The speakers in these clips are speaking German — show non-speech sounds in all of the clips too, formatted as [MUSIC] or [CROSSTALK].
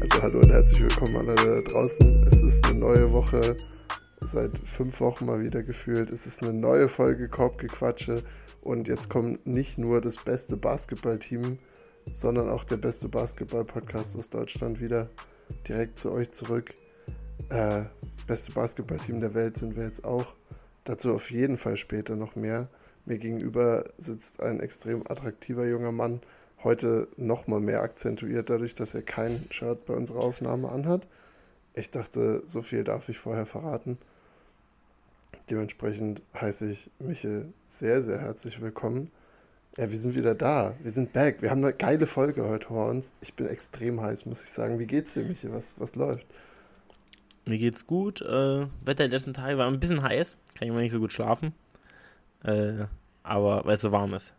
Also hallo und herzlich willkommen alle da draußen. Es ist eine neue Woche, seit fünf Wochen mal wieder gefühlt. Es ist eine neue Folge Korbgequatsche und jetzt kommt nicht nur das beste Basketballteam, sondern auch der beste Basketball-Podcast aus Deutschland wieder direkt zu euch zurück. Äh, beste Basketballteam der Welt sind wir jetzt auch. Dazu auf jeden Fall später noch mehr. Mir gegenüber sitzt ein extrem attraktiver junger Mann, heute nochmal mehr akzentuiert dadurch, dass er kein Shirt bei unserer Aufnahme anhat. Ich dachte, so viel darf ich vorher verraten. Dementsprechend heiße ich Michel sehr, sehr herzlich willkommen. Ja, wir sind wieder da. Wir sind back. Wir haben eine geile Folge heute vor uns. Ich bin extrem heiß, muss ich sagen. Wie geht's dir, Michel? Was, was läuft? Mir geht's gut. Äh, Wetter der letzten Tage war ein bisschen heiß. Kann ich mal nicht so gut schlafen. Äh, aber weil es so warm ist.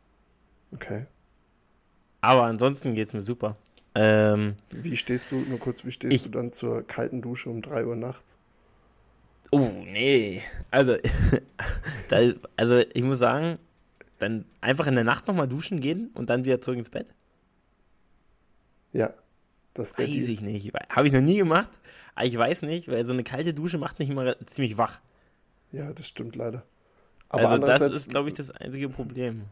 Okay. Aber ansonsten geht's mir super. Ähm, Wie stehst du, nur kurz, wie stehst Ich- du dann zur kalten Dusche um 3 Uhr nachts? oh, nee. Also, [LAUGHS] da, also ich muss sagen, dann einfach in der Nacht nochmal duschen gehen und dann wieder zurück ins Bett? Ja, das Weiß Deal. ich nicht. Habe ich noch nie gemacht. Aber ich weiß nicht, weil so eine kalte Dusche macht mich immer ziemlich wach. Ja, das stimmt leider. Aber also das ist, glaube ich, das einzige Problem.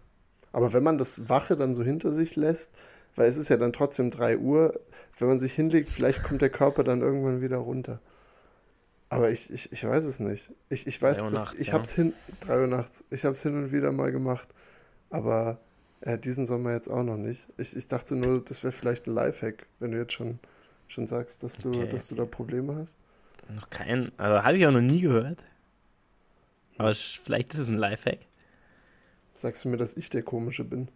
Aber wenn man das Wache dann so hinter sich lässt, weil es ist ja dann trotzdem 3 Uhr, wenn man sich hinlegt, vielleicht kommt der Körper dann irgendwann wieder runter. Aber ich, ich, ich weiß es nicht. Ich, ich weiß, dass, nachts, ich ja. habe es hin, 3 Uhr nachts, ich habe es hin und wieder mal gemacht, aber äh, diesen Sommer jetzt auch noch nicht. Ich, ich dachte nur, das wäre vielleicht ein Lifehack, wenn du jetzt schon, schon sagst, dass du, Okay. dass du da Probleme hast. Noch kein, also habe ich auch noch nie gehört. Aber vielleicht ist es ein Lifehack. Sagst du mir, dass ich der Komische bin?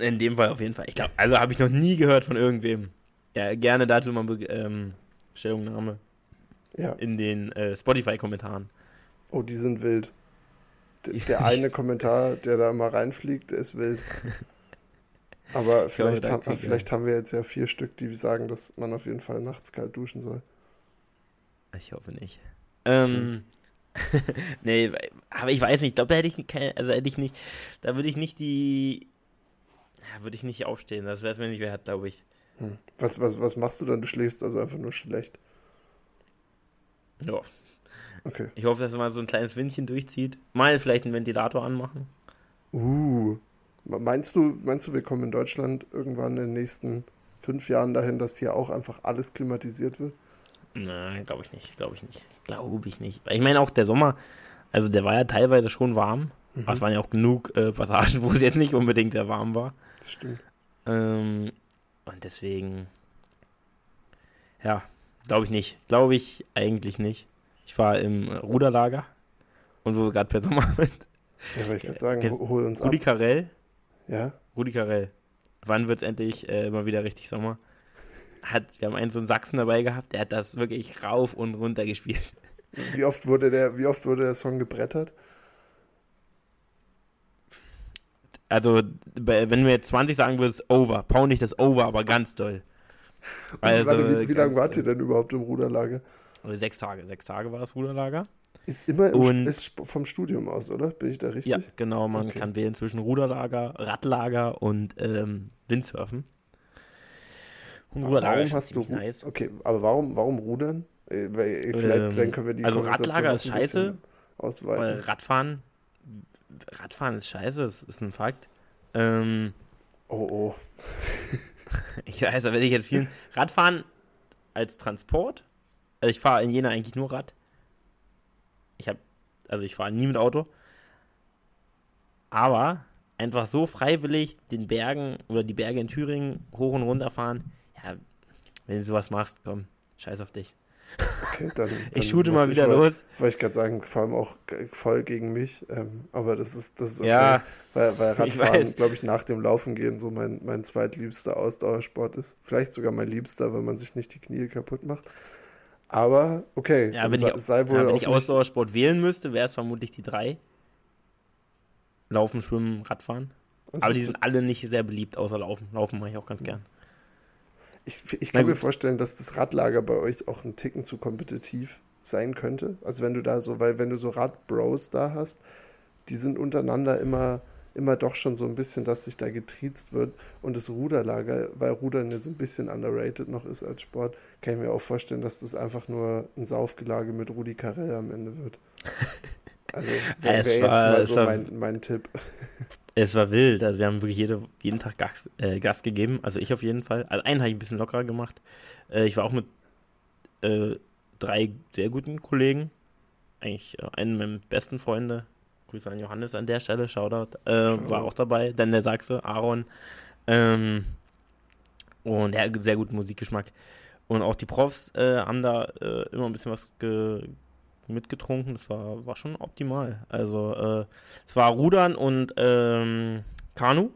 In dem Fall auf jeden Fall. Ich glaube, also habe ich noch nie gehört von irgendwem. Ja, gerne dazu mal Be ähm, Stellungnahme Ja. in den äh, Spotify-Kommentaren. Oh, die sind wild. D [LAUGHS] der eine Kommentar, der da mal reinfliegt, der ist wild. [LAUGHS] Aber vielleicht, da haben, vielleicht haben wir jetzt ja vier Stück, die sagen, dass man auf jeden Fall nachts kalt duschen soll. Ich hoffe nicht. Ähm, [LAUGHS] nee, aber ich weiß nicht, ich glaube, da hätte ich keine, also hätte ich nicht, da würde ich nicht die, ja, würde ich nicht aufstehen, das wäre es mir nicht wert, glaube ich. Hm. Was, was, was machst du dann? Du schläfst also einfach nur schlecht. Ja, Okay. ich hoffe, dass mal so ein kleines Windchen durchzieht. Mal vielleicht einen Ventilator anmachen. Uh. Meinst du, meinst du, wir kommen in Deutschland irgendwann in den nächsten fünf Jahren dahin, dass hier auch einfach alles klimatisiert wird? Nein, glaube ich nicht, glaube ich nicht. Glaube ich nicht. Ich meine auch der Sommer, also der war ja teilweise schon warm. Mhm. Aber es waren ja auch genug äh, Passagen, [LAUGHS] wo es jetzt nicht unbedingt sehr warm war. Das stimmt. Ähm, und deswegen, ja, glaube ich nicht. Glaube ich eigentlich nicht. Ich war im Ruderlager und wo wir gerade per Sommer [LAUGHS] sind. Ja, wollte ich gerade sagen, Ge- ho- hol uns ab. Rudi Carell, Ja? Rudi Carell. Wann wird es endlich äh, mal wieder richtig Sommer? Hat, wir haben einen so einen Sachsen dabei gehabt, der hat das wirklich rauf und runter gespielt. Wie oft wurde der, wie oft wurde der Song gebrettert? Also, wenn mir jetzt 20 sagen würdest, over, pound nicht das over, aber ganz doll. Also, wie, wie lange wart ihr denn überhaupt im Ruderlager? Also sechs Tage, sechs Tage war das Ruderlager. Ist immer im, Und- ist vom Studium aus, oder? Bin ich da richtig? Ja, genau, man Okay. kann wählen zwischen Ruderlager, Radlager und ähm, Windsurfen. Und Ruderlager warum hast du nice. Okay, aber warum, warum rudern? Äh, Weil, äh, vielleicht Ähm, können wir die also Radlager ist scheiße, Ausweiten. Weil Radfahren, Radfahren ist scheiße, das ist ein Fakt. Ähm, Oh, oh. [LAUGHS] ich weiß, da werde ich jetzt vielen. Radfahren als Transport. Also ich fahre in Jena eigentlich nur Rad. Ich habe, also ich fahre nie mit Auto. Aber einfach so freiwillig den Bergen oder die Berge in Thüringen hoch und runter fahren, ja, wenn du sowas machst, komm, scheiß auf dich. Okay, dann, [LAUGHS] dann Ich shoote mal wieder wohl- los. Wollte ich gerade sagen, vor allem auch voll gegen mich. Ähm, aber das ist, das ist okay. Ja, weil, weil [LAUGHS] Radfahren, glaube ich, nach dem Laufen gehen so mein, mein zweitliebster Ausdauersport ist. Vielleicht sogar mein liebster, wenn man sich nicht die Knie kaputt macht. Aber okay, Ja, wenn sei, ich, sei wohl ja, wenn ich Ausdauersport wählen müsste, wäre es vermutlich die drei. Laufen, Schwimmen, Radfahren. also Aber die sind alle nicht sehr beliebt, außer Laufen. Laufen mache ich auch ganz gern. Ich, ich kann mir vorstellen, dass das Radlager bei euch auch ein Ticken zu kompetitiv sein könnte. Also wenn du da so, weil wenn du so Radbros da hast, die sind untereinander immer immer doch schon so ein bisschen, dass sich da getriezt wird. Und das Ruderlager, weil Rudern ja so ein bisschen underrated noch ist als Sport, kann ich mir auch vorstellen, dass das einfach nur ein Saufgelage mit Rudi Carell am Ende wird. [LAUGHS] Also wäre wär jetzt mal so mein, mein Tipp. Es war wild. Also wir haben wirklich jede, jeden Tag Gas, äh, Gas gegeben. Also ich auf jeden Fall. Also einen habe ich ein bisschen lockerer gemacht. Äh, ich war auch mit äh, drei sehr guten Kollegen. Eigentlich äh, einen meiner besten Freunde. Grüße an Johannes an der Stelle. Shoutout. Äh, war auch dabei. Dann der Sachse, Aaron. Ähm, und er hat sehr guten Musikgeschmack. Und auch die Profs äh, haben da immer ein bisschen was ge mitgetrunken. Das war, war schon optimal. Also äh, es war Rudern und ähm, Kanu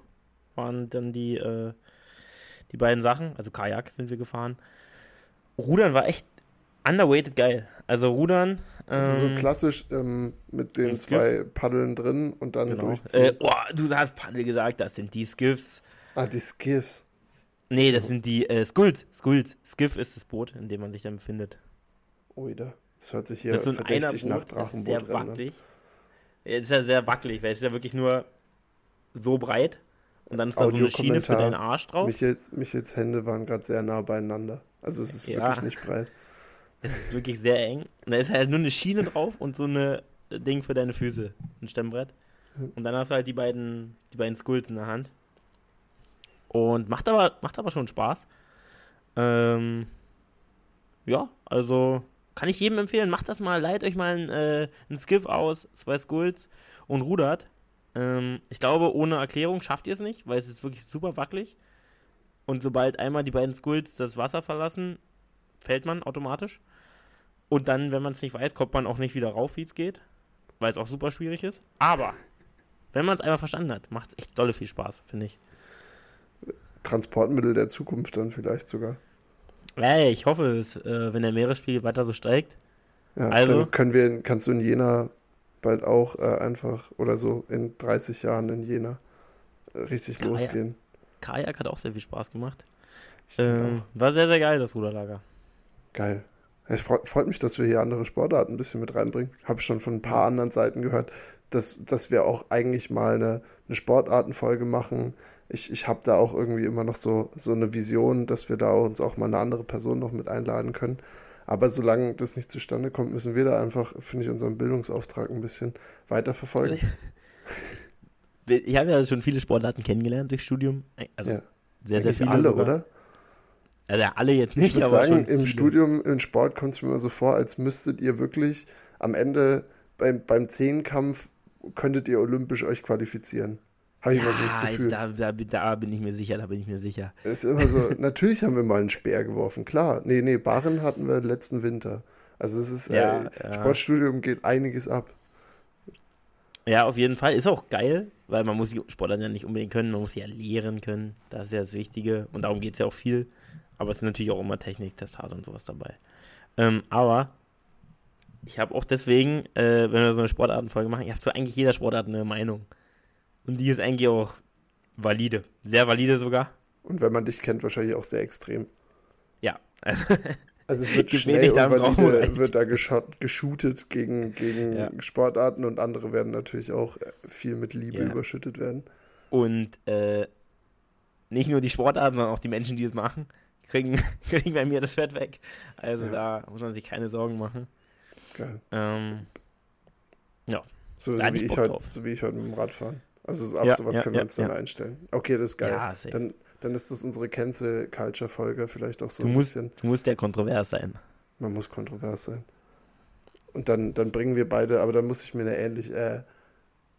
waren dann die, äh, die beiden Sachen. Also Kajak sind wir gefahren. Rudern war echt underweighted geil. Also Rudern. Ähm, also so klassisch ähm, mit den zwei Paddeln drin und dann genau. durchziehen. Äh, oh, du hast Paddel gesagt, das sind die Skiffs. Ah, die Skiffs. Nee, das sind die äh, Skulls. Skulls. Skiff ist das Boot, in dem man sich dann befindet. Oida. Das hört sich hier das ist so verdächtig nach Drachenboot an. Sehr wackelig. Ja, ist ja sehr wackelig, weil es ist ja wirklich nur so breit und dann ist da so eine Schiene für deinen Arsch drauf. Michels, Michels Hände waren gerade sehr nah beieinander. Also es ist ja. wirklich nicht breit. Es ist wirklich sehr eng. Und da ist halt nur eine Schiene drauf und so eine Ding für deine Füße. Ein Stemmbrett. Und dann hast du halt die beiden, die beiden Skulls in der Hand. Und macht aber, macht aber schon Spaß. Ähm, ja, also kann ich jedem empfehlen, macht das mal, leiht euch mal ein, äh, ein Skiff aus, zwei Skulls und rudert. Ähm, ich glaube, ohne Erklärung schafft ihr es nicht, weil es ist wirklich super wackelig. Und sobald einmal die beiden Skulls das Wasser verlassen, fällt man automatisch. Und dann, wenn man es nicht weiß, kommt man auch nicht wieder rauf, wie es geht, weil es auch super schwierig ist. Aber wenn man es einmal verstanden hat, macht es echt dolle viel Spaß, finde ich. Transportmittel der Zukunft dann vielleicht sogar. Ja, ich hoffe es, äh, wenn der Meeresspiegel weiter so steigt. Ja, also, dann können wir, kannst du in Jena bald auch äh, einfach oder so in 30 Jahren in Jena äh, richtig Kajak. losgehen. Kajak hat auch sehr viel Spaß gemacht. Ähm, war sehr, sehr geil, das Ruderlager. Geil. Es freut, freut, mich, dass wir hier andere Sportarten ein bisschen mit reinbringen. Habe schon von ein paar anderen Seiten gehört, dass, dass wir auch eigentlich mal eine, eine Sportartenfolge machen, ich, ich habe da auch irgendwie immer noch so, so eine Vision, dass wir da uns auch mal eine andere Person noch mit einladen können. Aber solange das nicht zustande kommt, müssen wir da einfach, finde ich, unseren Bildungsauftrag ein bisschen weiterverfolgen. [LAUGHS] Ich habe ja schon viele Sportarten kennengelernt durch Studium. Also ja. sehr, sehr viele. alle, sogar. oder? Also alle jetzt nicht, ich würde sagen, im. Studium, im Sport kommt es mir immer so vor, als müsstet ihr wirklich am Ende beim, beim Zehnkampf könntet ihr olympisch euch qualifizieren. Habe ich ja, mal so das Gefühl. Da, da, da, bin ich mir sicher, da bin ich mir sicher. Ist immer so, [LAUGHS] natürlich haben wir mal einen Speer geworfen, klar. Nee, nee, Barren hatten wir letzten Winter. Also es ist, ja, äh, ja. Sportstudium geht einiges ab. Ja, auf jeden Fall. Ist auch geil, weil man muss die Sportler ja nicht unbedingt können, man muss sie ja lehren können. Das ist ja das Wichtige und darum geht es ja auch viel. Aber es ist natürlich auch immer Technik, Testat und sowas dabei. Ähm, aber ich habe auch deswegen, äh, wenn wir so eine Sportartenfolge machen, ich habe zu eigentlich jeder Sportart eine Meinung. Und die ist eigentlich auch valide. Sehr valide sogar. Und wenn man dich kennt, wahrscheinlich auch sehr extrem. Ja. [LAUGHS] Also es wird schnell und valide, wird da geshootet gegen, gegen ja. Sportarten und andere werden natürlich auch äh, viel mit Liebe ja. überschüttet werden. Und äh, nicht nur die Sportarten, sondern auch die Menschen, die es machen, kriegen, [LAUGHS] kriegen bei mir das Fett weg. Also ja. da muss man sich keine Sorgen machen. Geil. Ähm, ja. So, so wie, ich heute, so wie ich heute mit dem Rad fahren. Also auf ja, sowas ja, können wir uns dann einstellen. Okay, das ist geil. Ja, dann, dann ist das unsere Cancel-Culture-Folge vielleicht auch so du ein musst, bisschen. Du musst ja kontrovers sein. Man muss kontrovers sein. Und dann, dann bringen wir beide, aber dann muss ich mir eine ähnlich, äh,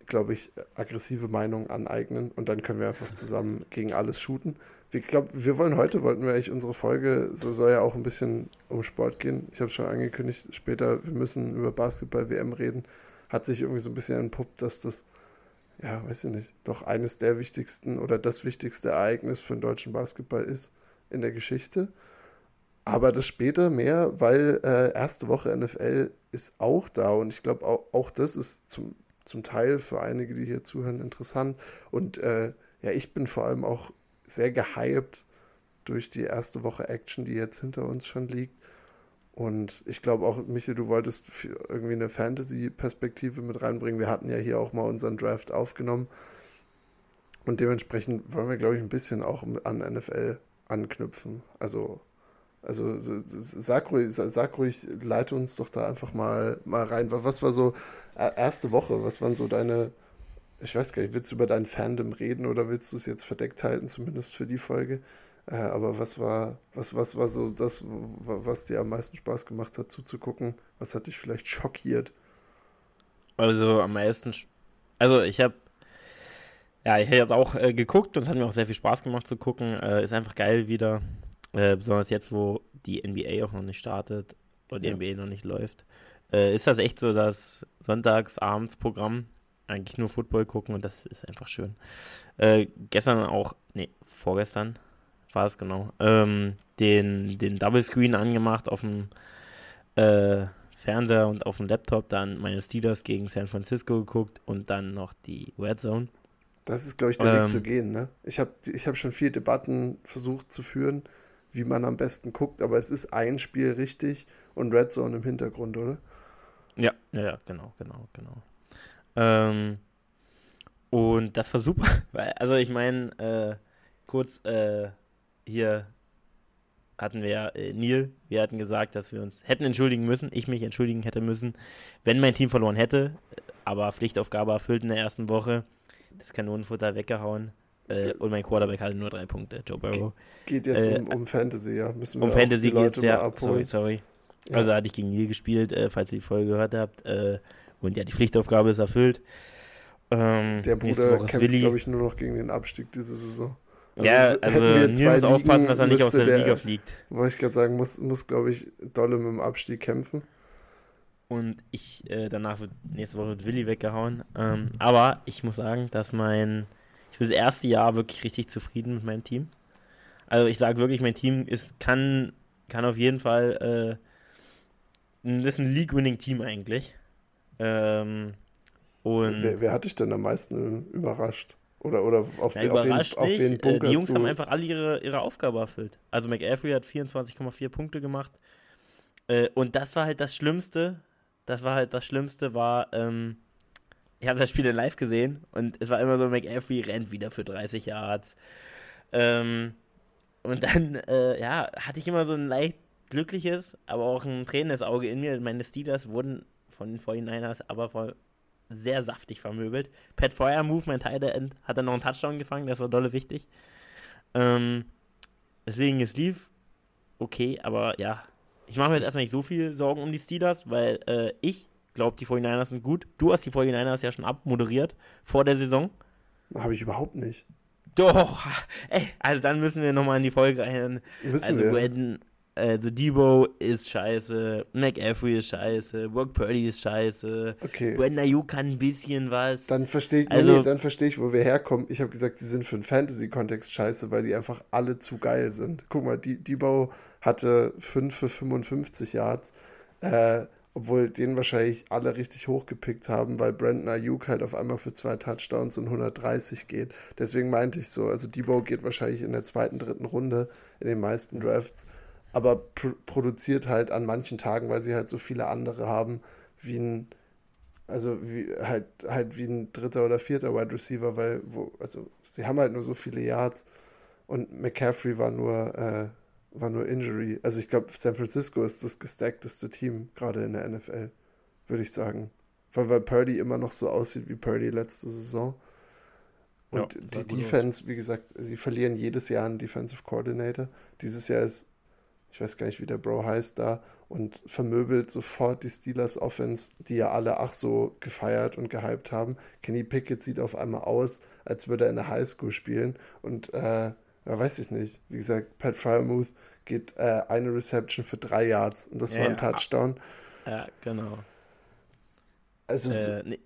glaube ich, aggressive Meinung aneignen und dann können wir einfach zusammen [LAUGHS] gegen alles shooten. Ich glaube, wir wollen heute, wollten wir eigentlich unsere Folge, so soll ja auch ein bisschen um Sport gehen. Ich habe schon angekündigt, später, wir müssen über Basketball-WM reden. Hat sich irgendwie so ein bisschen entpuppt, dass das ja, weiß ich nicht, doch eines der wichtigsten oder das wichtigste Ereignis für den deutschen Basketball ist in der Geschichte. Aber das später mehr, weil äh, erste Woche NFL ist auch da und ich glaube, auch, auch das ist zum, zum Teil für einige, die hier zuhören, interessant. Und äh, ja, ich bin vor allem auch sehr gehypt durch die erste Woche Action, die jetzt hinter uns schon liegt. Und ich glaube auch, Michael, du wolltest irgendwie eine Fantasy-Perspektive mit reinbringen. Wir hatten ja hier auch mal unseren Draft aufgenommen. Und dementsprechend wollen wir, glaube ich, ein bisschen auch an NFL anknüpfen. Also, also sag ruhig, sag ruhig, leite uns doch da einfach mal, mal rein. Was war so äh, erste Woche? Was waren so deine, ich weiß gar nicht, willst du über dein Fandom reden oder willst du es jetzt verdeckt halten, zumindest für die Folge? Äh, aber was war, was, was war so das, was dir am meisten Spaß gemacht hat zuzugucken? Was hat dich vielleicht schockiert? Also am meisten, also ich habe ja, ich habe auch äh, geguckt und es hat mir auch sehr viel Spaß gemacht zu gucken. Äh, ist einfach geil wieder. Äh, besonders jetzt, wo die NBA auch noch nicht startet oder die ja. NBA noch nicht läuft. Äh, ist das echt so das Sonntags-Abends-Programm? Eigentlich nur Football gucken und das ist einfach schön. Äh, gestern auch, nee, vorgestern war es genau, ähm, den, den Double Screen angemacht auf dem äh, Fernseher und auf dem Laptop, dann meine Steelers gegen San Francisco geguckt und dann noch die Red Zone. Das ist, glaube ich, der ähm, Weg zu gehen. Ne? Ich habe ich hab schon viele Debatten versucht zu führen, wie man am besten guckt, aber es ist ein Spiel richtig und Red Zone im Hintergrund, oder? Ja, ja, genau, genau, genau. Ähm, und das war super, [LAUGHS] weil, also ich meine, äh, kurz äh, hier hatten wir äh, Neil, wir hatten gesagt, dass wir uns hätten entschuldigen müssen, ich mich entschuldigen hätte müssen, wenn mein Team verloren hätte, aber Pflichtaufgabe erfüllt in der ersten Woche das Kanonenfutter weggehauen. Äh, und mein Quarterback hatte nur drei Punkte, Joe Burrow. Geht jetzt äh, um, um, Fantasy, ja. Müssen wir um Fantasy geht es, ja. Sorry, sorry. Ja. Also hatte ich gegen Neil gespielt, äh, falls ihr die Folge gehört habt. Äh, und ja, die Pflichtaufgabe ist erfüllt. Ähm, Der Bruder kämpft, glaube ich, nur noch gegen den Abstieg diese Saison. Also ja, also Neil muss aufpassen, dass er nicht aus der, der Liga fliegt. Wollte ich gerade sagen, muss, muss glaube ich, dolle mit dem Abstieg kämpfen. Und ich, äh, danach wird nächste Woche wird Willi weggehauen. Ähm, aber ich muss sagen, dass mein, ich bin das erste Jahr wirklich richtig zufrieden mit meinem Team. Also ich sage wirklich, mein Team ist, kann, kann auf jeden Fall, äh, das ist ein League-Winning-Team eigentlich. Ähm, und wer, wer, hat dich denn am meisten überrascht? Oder, oder auf, ja, auf, wen, auf Punkt äh, Die Jungs haben einfach alle ihre, ihre Aufgabe erfüllt. Also McAfee hat 24,4 Punkte gemacht. Äh, und das war halt das Schlimmste, das war halt das Schlimmste, war, ähm, ich habe das Spiel live gesehen und es war immer so, McAfee rennt wieder für 30 Yards. Ähm, und dann, äh, ja, hatte ich immer so ein leicht glückliches, aber auch ein tränendes Auge in mir. Meine Steelers wurden von den 49ers aber sehr saftig vermöbelt. Pat Fire Move, mein Teil der End, hat dann noch einen Touchdown gefangen, das war dolle wichtig. Ähm, deswegen, es lief okay, aber ja, ich mache mir jetzt erstmal nicht so viel Sorgen um die Steelers, weil äh, ich glaube, die 49ers sind gut. Du hast die 49ers ja schon abmoderiert vor der Saison. Habe ich überhaupt nicht. Doch, [LAUGHS] ey, also dann müssen wir nochmal in die Folge rein. Müssen also wir. Gwen, also Debo ist scheiße, McAfee ist scheiße, Work Purdy ist scheiße, okay. Gwen Ayuk kann ein bisschen was. Dann verstehe ich, also, nee, dann verstehe ich, wo wir herkommen. Ich habe gesagt, sie sind für einen Fantasy-Kontext scheiße, weil die einfach alle zu geil sind. Guck mal, Debo hatte 5 für 55 Yards, äh, obwohl den wahrscheinlich alle richtig hochgepickt haben, weil Brandon Ayuk halt auf einmal für zwei Touchdowns und 130 geht. Deswegen meinte ich so, also Debo geht wahrscheinlich in der zweiten, dritten Runde in den meisten Drafts, aber pr produziert halt an manchen Tagen, weil sie halt so viele andere haben, wie ein also wie, halt, halt wie ein dritter oder vierter Wide Receiver, weil, wo, also sie haben halt nur so viele Yards und McCaffrey war nur äh, war nur Injury. Also ich glaube, San Francisco ist das gestackteste Team gerade in der NFL, würde ich sagen. Weil, weil Purdy immer noch so aussieht wie Purdy letzte Saison. Und ja, die Defense, wie gesagt, sie verlieren jedes Jahr einen Defensive Coordinator. Dieses Jahr ist, ich weiß gar nicht, wie der Bro heißt da, und vermöbelt sofort die Steelers Offense, die ja alle ach so gefeiert und gehypt haben. Kenny Pickett sieht auf einmal aus, als würde er in der Highschool spielen. Und äh, ja, weiß ich nicht. Wie gesagt, Pat Fryermuth geht äh, eine Reception für drei Yards und das ja, war ein Touchdown. Ja, genau. Also äh, nee.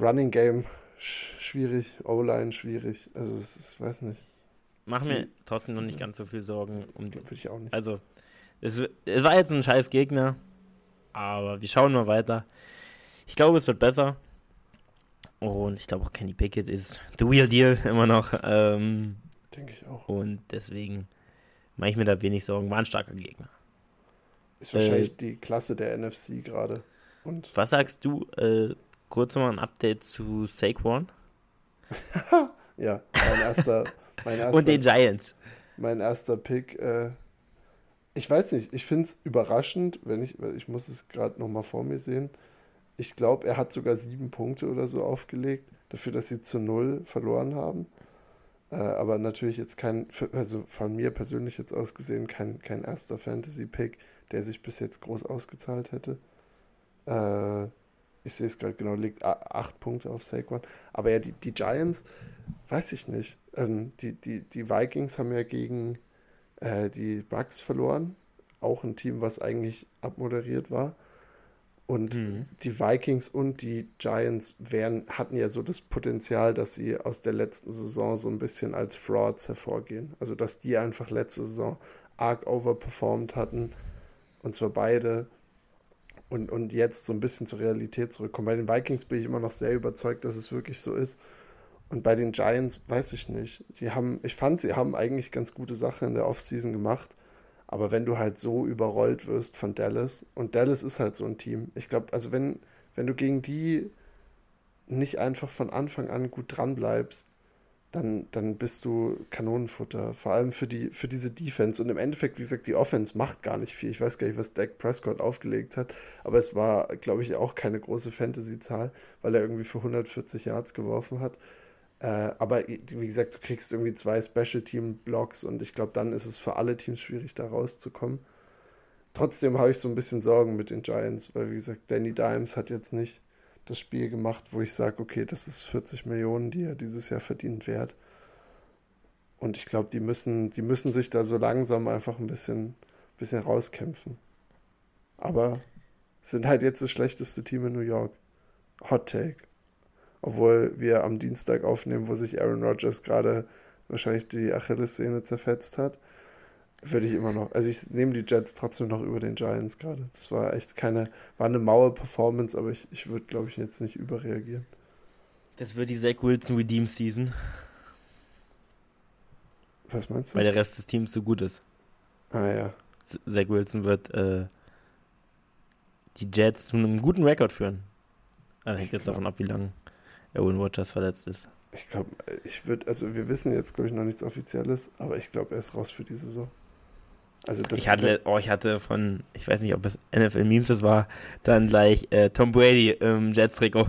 Running Game schwierig, O-Line schwierig. Also es ist, weiß nicht. Mach mir trotzdem noch nicht ganz so viel Sorgen um die. Würde ich auch nicht. Also es, es war jetzt ein scheiß Gegner, aber wir schauen mal weiter. Ich glaube, es wird besser. Und ich glaube auch Kenny Pickett ist the real deal [LAUGHS] immer noch. Ähm, Denke ich auch. Und deswegen mache ich mir da wenig Sorgen. War ein starker Gegner. Ist wahrscheinlich äh, die Klasse der NFC gerade. Und was sagst du? Äh, kurz mal ein Update zu Saquon. [LAUGHS] Ja, mein erster, [LAUGHS] erster. Und den Giants. Mein erster Pick. Äh, ich weiß nicht, ich finde es überraschend, wenn ich, ich muss es gerade nochmal vor mir sehen. Ich glaube, er hat sogar sieben Punkte oder so aufgelegt, dafür, dass sie zu null verloren haben. Äh, aber natürlich jetzt kein, also von mir persönlich jetzt ausgesehen, kein, kein erster Fantasy-Pick, der sich bis jetzt groß ausgezahlt hätte. Äh, ich sehe es gerade genau, liegt acht Punkte auf Saquon. Aber ja, die, die Giants, weiß ich nicht. Ähm, die, die, die Vikings haben ja gegen äh, die Bucks verloren. Auch ein Team, was eigentlich abmoderiert war. Und mhm. die Vikings und die Giants wären, hatten ja so das Potenzial, dass sie aus der letzten Saison so ein bisschen als Frauds hervorgehen. Also, dass die einfach letzte Saison arg overperformed hatten. Und zwar beide. Und, und jetzt so ein bisschen zur Realität zurückkommen. Bei den Vikings bin ich immer noch sehr überzeugt, dass es wirklich so ist. Und bei den Giants weiß ich nicht. Die haben, ich fand, sie haben eigentlich ganz gute Sachen in der Offseason gemacht. Aber wenn du halt so überrollt wirst von Dallas, und Dallas ist halt so ein Team, ich glaube, also wenn, wenn du gegen die nicht einfach von Anfang an gut dran bleibst, dann, dann bist du Kanonenfutter. Vor allem für, die, für diese Defense. Und im Endeffekt, wie gesagt, die Offense macht gar nicht viel. Ich weiß gar nicht, was Dak Prescott aufgelegt hat. Aber es war, glaube ich, auch keine große Fantasy-Zahl, weil er irgendwie für 140 Yards geworfen hat. Äh, aber wie gesagt, du kriegst irgendwie zwei Special Team Blocks und ich glaube, dann ist es für alle Teams schwierig, da rauszukommen. Trotzdem habe ich so ein bisschen Sorgen mit den Giants, weil wie gesagt, Danny Dimes hat jetzt nicht das Spiel gemacht, wo ich sage, okay, das ist 40 Millionen, die er dieses Jahr verdient wert. Und ich glaube, die müssen, die müssen sich da so langsam einfach ein bisschen, bisschen rauskämpfen. Aber sind halt jetzt das schlechteste Team in New York. Hot Take obwohl wir am Dienstag aufnehmen, wo sich Aaron Rodgers gerade wahrscheinlich die Achillessehne zerfetzt hat, würde ich immer noch, also ich nehme die Jets trotzdem noch über den Giants gerade. Das war echt keine, war eine Mauer-Performance, aber ich, ich würde, glaube ich, jetzt nicht überreagieren. Das wird die Zach Wilson Redeem Season. Was meinst du? Weil der Rest des Teams so gut ist. Ah ja. Zach Wilson wird äh, die Jets zu einem guten Rekord führen. Also hängt jetzt davon ab, wie lange Aaron Rodgers verletzt ist. Ich glaube, ich würde, also wir wissen jetzt, glaube ich, noch nichts Offizielles, aber ich glaube, er ist raus für die Saison. Also ich hatte, oh, ich hatte von, ich weiß nicht, ob das NFL-Memes das war, dann gleich äh, Tom Brady im Jets-Trikot.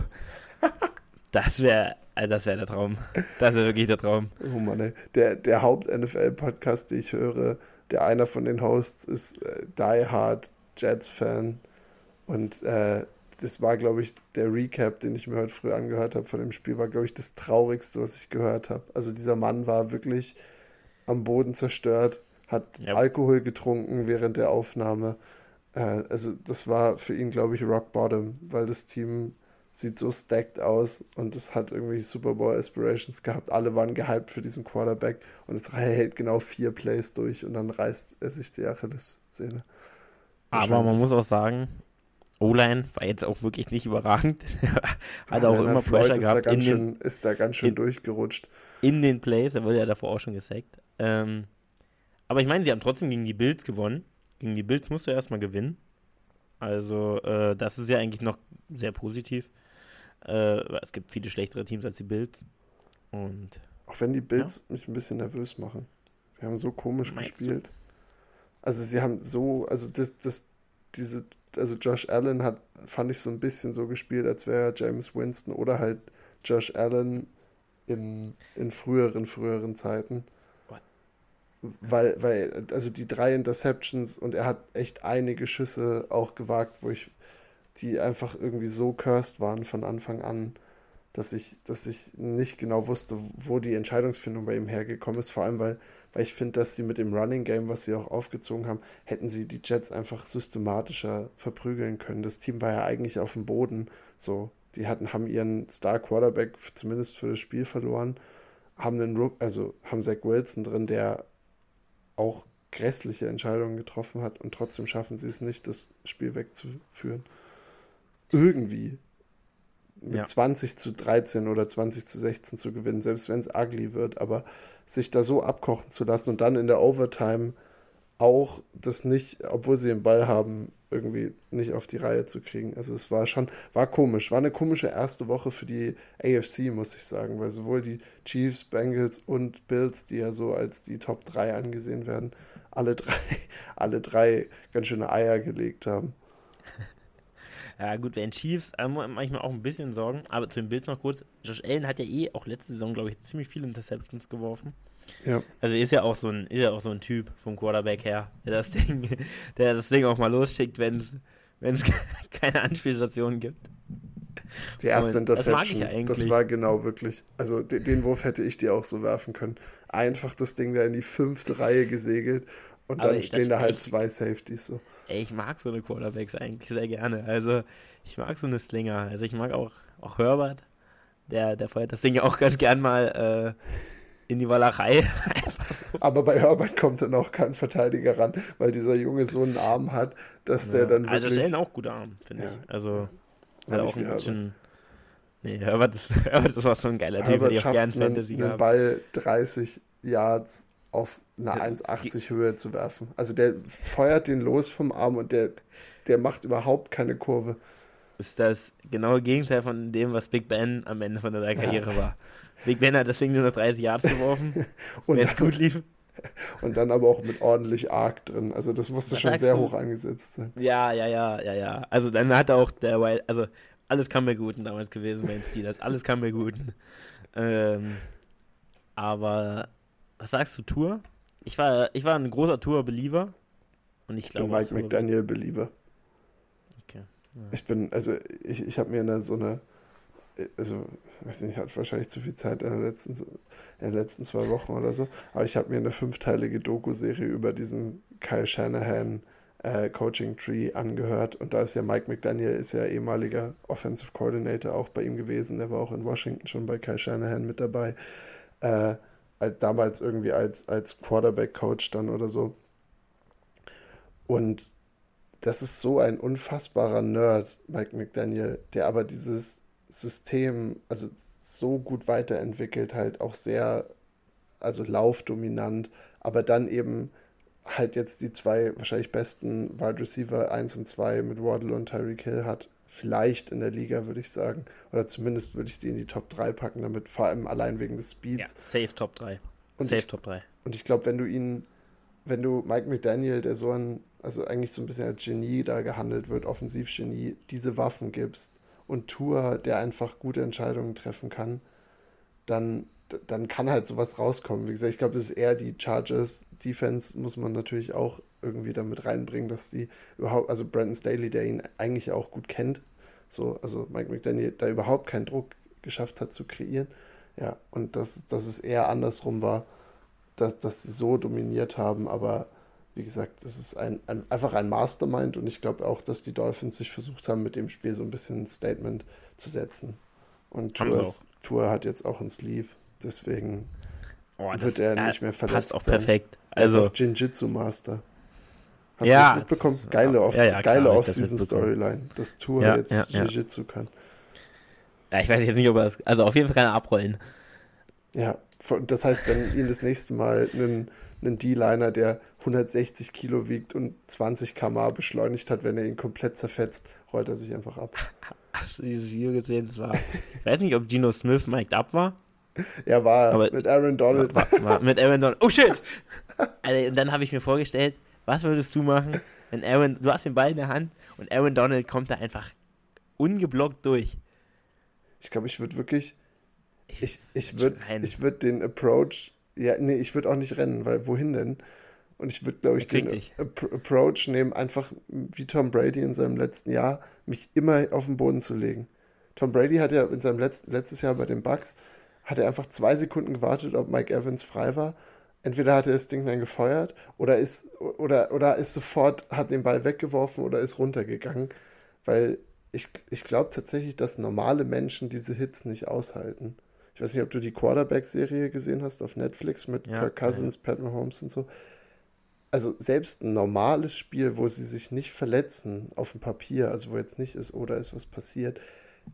[LAUGHS] das wäre, also das wäre der Traum. Das wäre wirklich der Traum. Oh Mann, ey. Der, der Haupt-NFL-Podcast, den ich höre, der einer von den Hosts ist äh, Die Hard Jets-Fan und äh, das war, glaube ich, der Recap, den ich mir heute früh angehört habe von dem Spiel, war, glaube ich, das Traurigste, was ich gehört habe. Also dieser Mann war wirklich am Boden zerstört, hat ja. Alkohol getrunken während der Aufnahme. Äh, also das war für ihn, glaube ich, Rock Bottom, weil das Team sieht so stacked aus und es hat irgendwie Super Bowl Aspirations gehabt. Alle waren gehypt für diesen Quarterback und es hält genau vier Plays durch und dann reißt er sich die Achillessehne. Aber man muss auch sagen, O-Line war jetzt auch wirklich nicht überragend. [LAUGHS] Hat ja, auch immer Pressure ist gehabt. Da in schön, den, ist da ganz schön in, durchgerutscht. In den Plays, da wurde ja davor auch schon gesackt. Ähm, aber ich meine, sie haben trotzdem gegen die Bills gewonnen. Gegen die Bills musst du erstmal gewinnen. Also, äh, das ist ja eigentlich noch sehr positiv. Äh, es gibt viele schlechtere Teams als die Bills. Und. Auch wenn die Bills ja. mich ein bisschen nervös machen. Sie haben so komisch Meinst gespielt. Du? Also, sie haben so, also das, das, diese also Josh Allen hat, fand ich so ein bisschen so gespielt, als wäre er James Winston oder halt Josh Allen in, in früheren, früheren Zeiten. Weil, weil, also die drei Interceptions und er hat echt einige Schüsse auch gewagt, wo ich, die einfach irgendwie so cursed waren von Anfang an, dass ich, dass ich nicht genau wusste, wo die Entscheidungsfindung bei ihm hergekommen ist. Vor allem, weil weil ich finde, dass sie mit dem Running Game, was sie auch aufgezogen haben, hätten sie die Jets einfach systematischer verprügeln können. Das Team war ja eigentlich auf dem Boden. So, die hatten, haben ihren Star Quarterback zumindest für das Spiel verloren, haben Rook, also haben Zach Wilson drin, der auch grässliche Entscheidungen getroffen hat und trotzdem schaffen sie es nicht, das Spiel wegzuführen. Irgendwie mit ja. 20 zu 13 oder 20 zu 16 zu gewinnen, selbst wenn es ugly wird, aber sich da so abkochen zu lassen und dann in der Overtime auch das nicht, obwohl sie den Ball haben, irgendwie nicht auf die Reihe zu kriegen. Also es war schon, war komisch, war eine komische erste Woche für die AFC, muss ich sagen, weil sowohl die Chiefs, Bengals und Bills, die ja so als die Top 3 angesehen werden, alle drei, [LAUGHS] alle drei ganz schöne Eier gelegt haben. [LAUGHS] Ja, gut, den Chiefs äh, manchmal auch ein bisschen Sorgen, aber zu den Bills noch kurz. Josh Allen hat ja eh auch letzte Saison, glaube ich, ziemlich viele Interceptions geworfen. Ja. Also ist ja auch so ein, ist ja auch so ein Typ vom Quarterback her, der das Ding, der das Ding auch mal losschickt, wenn es [LAUGHS] keine Anspielstationen gibt. Die erste Interception, das, das, war genau wirklich. Also den, den, Wurf hätte ich dir auch so werfen können. Einfach das Ding da in die fünfte Reihe gesegelt und dann stehen da halt echt, zwei Safeties so. Ey, ich mag so eine Quarterbacks eigentlich sehr gerne. Also ich mag so eine Slinger. Also ich mag auch, auch Herbert. Der, der feuert das Ding ja auch [LAUGHS] ganz gern mal äh, in die Wallerei. [LAUGHS] Aber bei Herbert kommt dann auch kein Verteidiger ran, weil dieser Junge so einen Arm hat, dass ja. der dann also wirklich... Also Stellen auch guter Arm, finde ja. ich. Also ja. auch ein bisschen... Nee, Herbert ist, [LAUGHS] Herbert ist auch so ein geiler Typ, der auch gern Fantasy einen, einen Ball 30 Yards auf eine 1,80 Höhe zu werfen. Also der feuert den los vom Arm und der, der macht überhaupt keine Kurve. Ist das genaue Gegenteil von dem, was Big Ben am Ende von der Karriere ja. war. Big Ben hat das Ding nur noch 30 Yards geworfen, [LAUGHS] und wenn es gut lief. Und dann aber auch mit ordentlich Arc drin. Also das musste Was schon sehr du? hoch angesetzt sein. Ja, ja, ja, ja, ja. Also dann hat er auch der Wild, also alles kam bei Guten damals gewesen bei den Steelers. Alles kam bei Guten. Ähm, aber was sagst du, Tour? Ich war, ich war ein großer Tour-Believer. Und ich glaube. Mike McDaniel-Believer. Okay. Ja. Ich bin, also ich, ich habe mir eine, so eine also, weiß nicht, ich hatte wahrscheinlich zu viel Zeit in den letzten, in den letzten zwei Wochen oder so, aber ich habe mir eine fünfteilige Doku-Serie über diesen Kyle Shanahan äh, Coaching Tree angehört und da ist ja Mike McDaniel, ist ja ehemaliger Offensive Coordinator auch bei ihm gewesen, der war auch in Washington schon bei Kyle Shanahan mit dabei, äh, damals irgendwie als, als Quarterback-Coach dann oder so. Und das ist so ein unfassbarer Nerd, Mike McDaniel, der aber dieses System, also so gut weiterentwickelt, halt auch sehr, also laufdominant, aber dann eben halt jetzt die zwei wahrscheinlich besten Wide Receiver 1 und 2 mit Waddle und Tyreek Hill hat. Vielleicht in der Liga, würde ich sagen. Oder zumindest würde ich die in die Top 3 packen, damit vor allem allein wegen des Speeds. Ja, safe Top 3. Und safe ich, Top 3. Und ich glaube, wenn du ihn, wenn du Mike McDaniel, der so ein, also eigentlich so ein bisschen als Genie da gehandelt wird, Offensivgenie, diese Waffen gibst, und Tour, der einfach gute Entscheidungen treffen kann, dann, dann kann halt sowas rauskommen. Wie gesagt, ich glaube, das ist eher die Chargers Defense, muss man natürlich auch irgendwie damit reinbringen, dass die überhaupt, also Brandon Staley, der ihn eigentlich auch gut kennt, so, also Mike McDaniel, da überhaupt keinen Druck geschafft hat zu kreieren. Ja, und dass, dass es eher andersrum war, dass, dass sie so dominiert haben, aber wie gesagt, das ist ein, ein, einfach ein Mastermind und ich glaube auch, dass die Dolphins sich versucht haben, mit dem Spiel so ein bisschen ein Statement zu setzen. Und Tour hat jetzt auch ein Sleeve, deswegen oh, wird er nicht mehr verletzt. Passt auch sein. perfekt. Also Jinjitsu Master. Hast ja, du das mitbekommen? Geile, Off ja, ja, geile Off-Season-Storyline, dass Tour ja, jetzt ja, Jiu-Jitsu kann. Ja, ich weiß jetzt nicht, ob er das. Also auf jeden Fall kann er abrollen. Ja, das heißt, wenn ihn das nächste Mal einen einen D-Liner, der 160 Kilo wiegt und 20 km beschleunigt hat, wenn er ihn komplett zerfetzt, rollt er sich einfach ab. [LAUGHS] Hast du dieses Video gesehen? Das war, ich weiß nicht, ob Gino Smith mic'd up war. Er war aber mit Aaron Donald. War, war, mit Aaron Donald. Oh shit! Also, und dann habe ich mir vorgestellt, was würdest du machen, wenn Aaron, du hast den Ball in der Hand und Aaron Donald kommt da einfach ungeblockt durch. Ich glaube, ich würde wirklich, ich, ich würde ich würd den Approach ja, nee, ich würde auch nicht rennen, weil wohin denn? Und ich würde, glaube ich, den Approach nehmen, einfach wie Tom Brady in seinem letzten Jahr, mich immer auf den Boden zu legen. Tom Brady hat ja in seinem letzten, letztes Jahr bei den Bucks, hat er einfach zwei Sekunden gewartet, ob Mike Evans frei war. Entweder hat er das Ding dann gefeuert oder ist, oder, oder ist sofort, hat den Ball weggeworfen oder ist runtergegangen. Weil ich, ich glaube tatsächlich, dass normale Menschen diese Hits nicht aushalten. Ich weiß nicht, ob du die Quarterback-Serie gesehen hast auf Netflix mit ja, Kirk Cousins, ja. Pat Mahomes und so. Also selbst ein normales Spiel, wo sie sich nicht verletzen auf dem Papier, also wo jetzt nicht ist oder ist was passiert,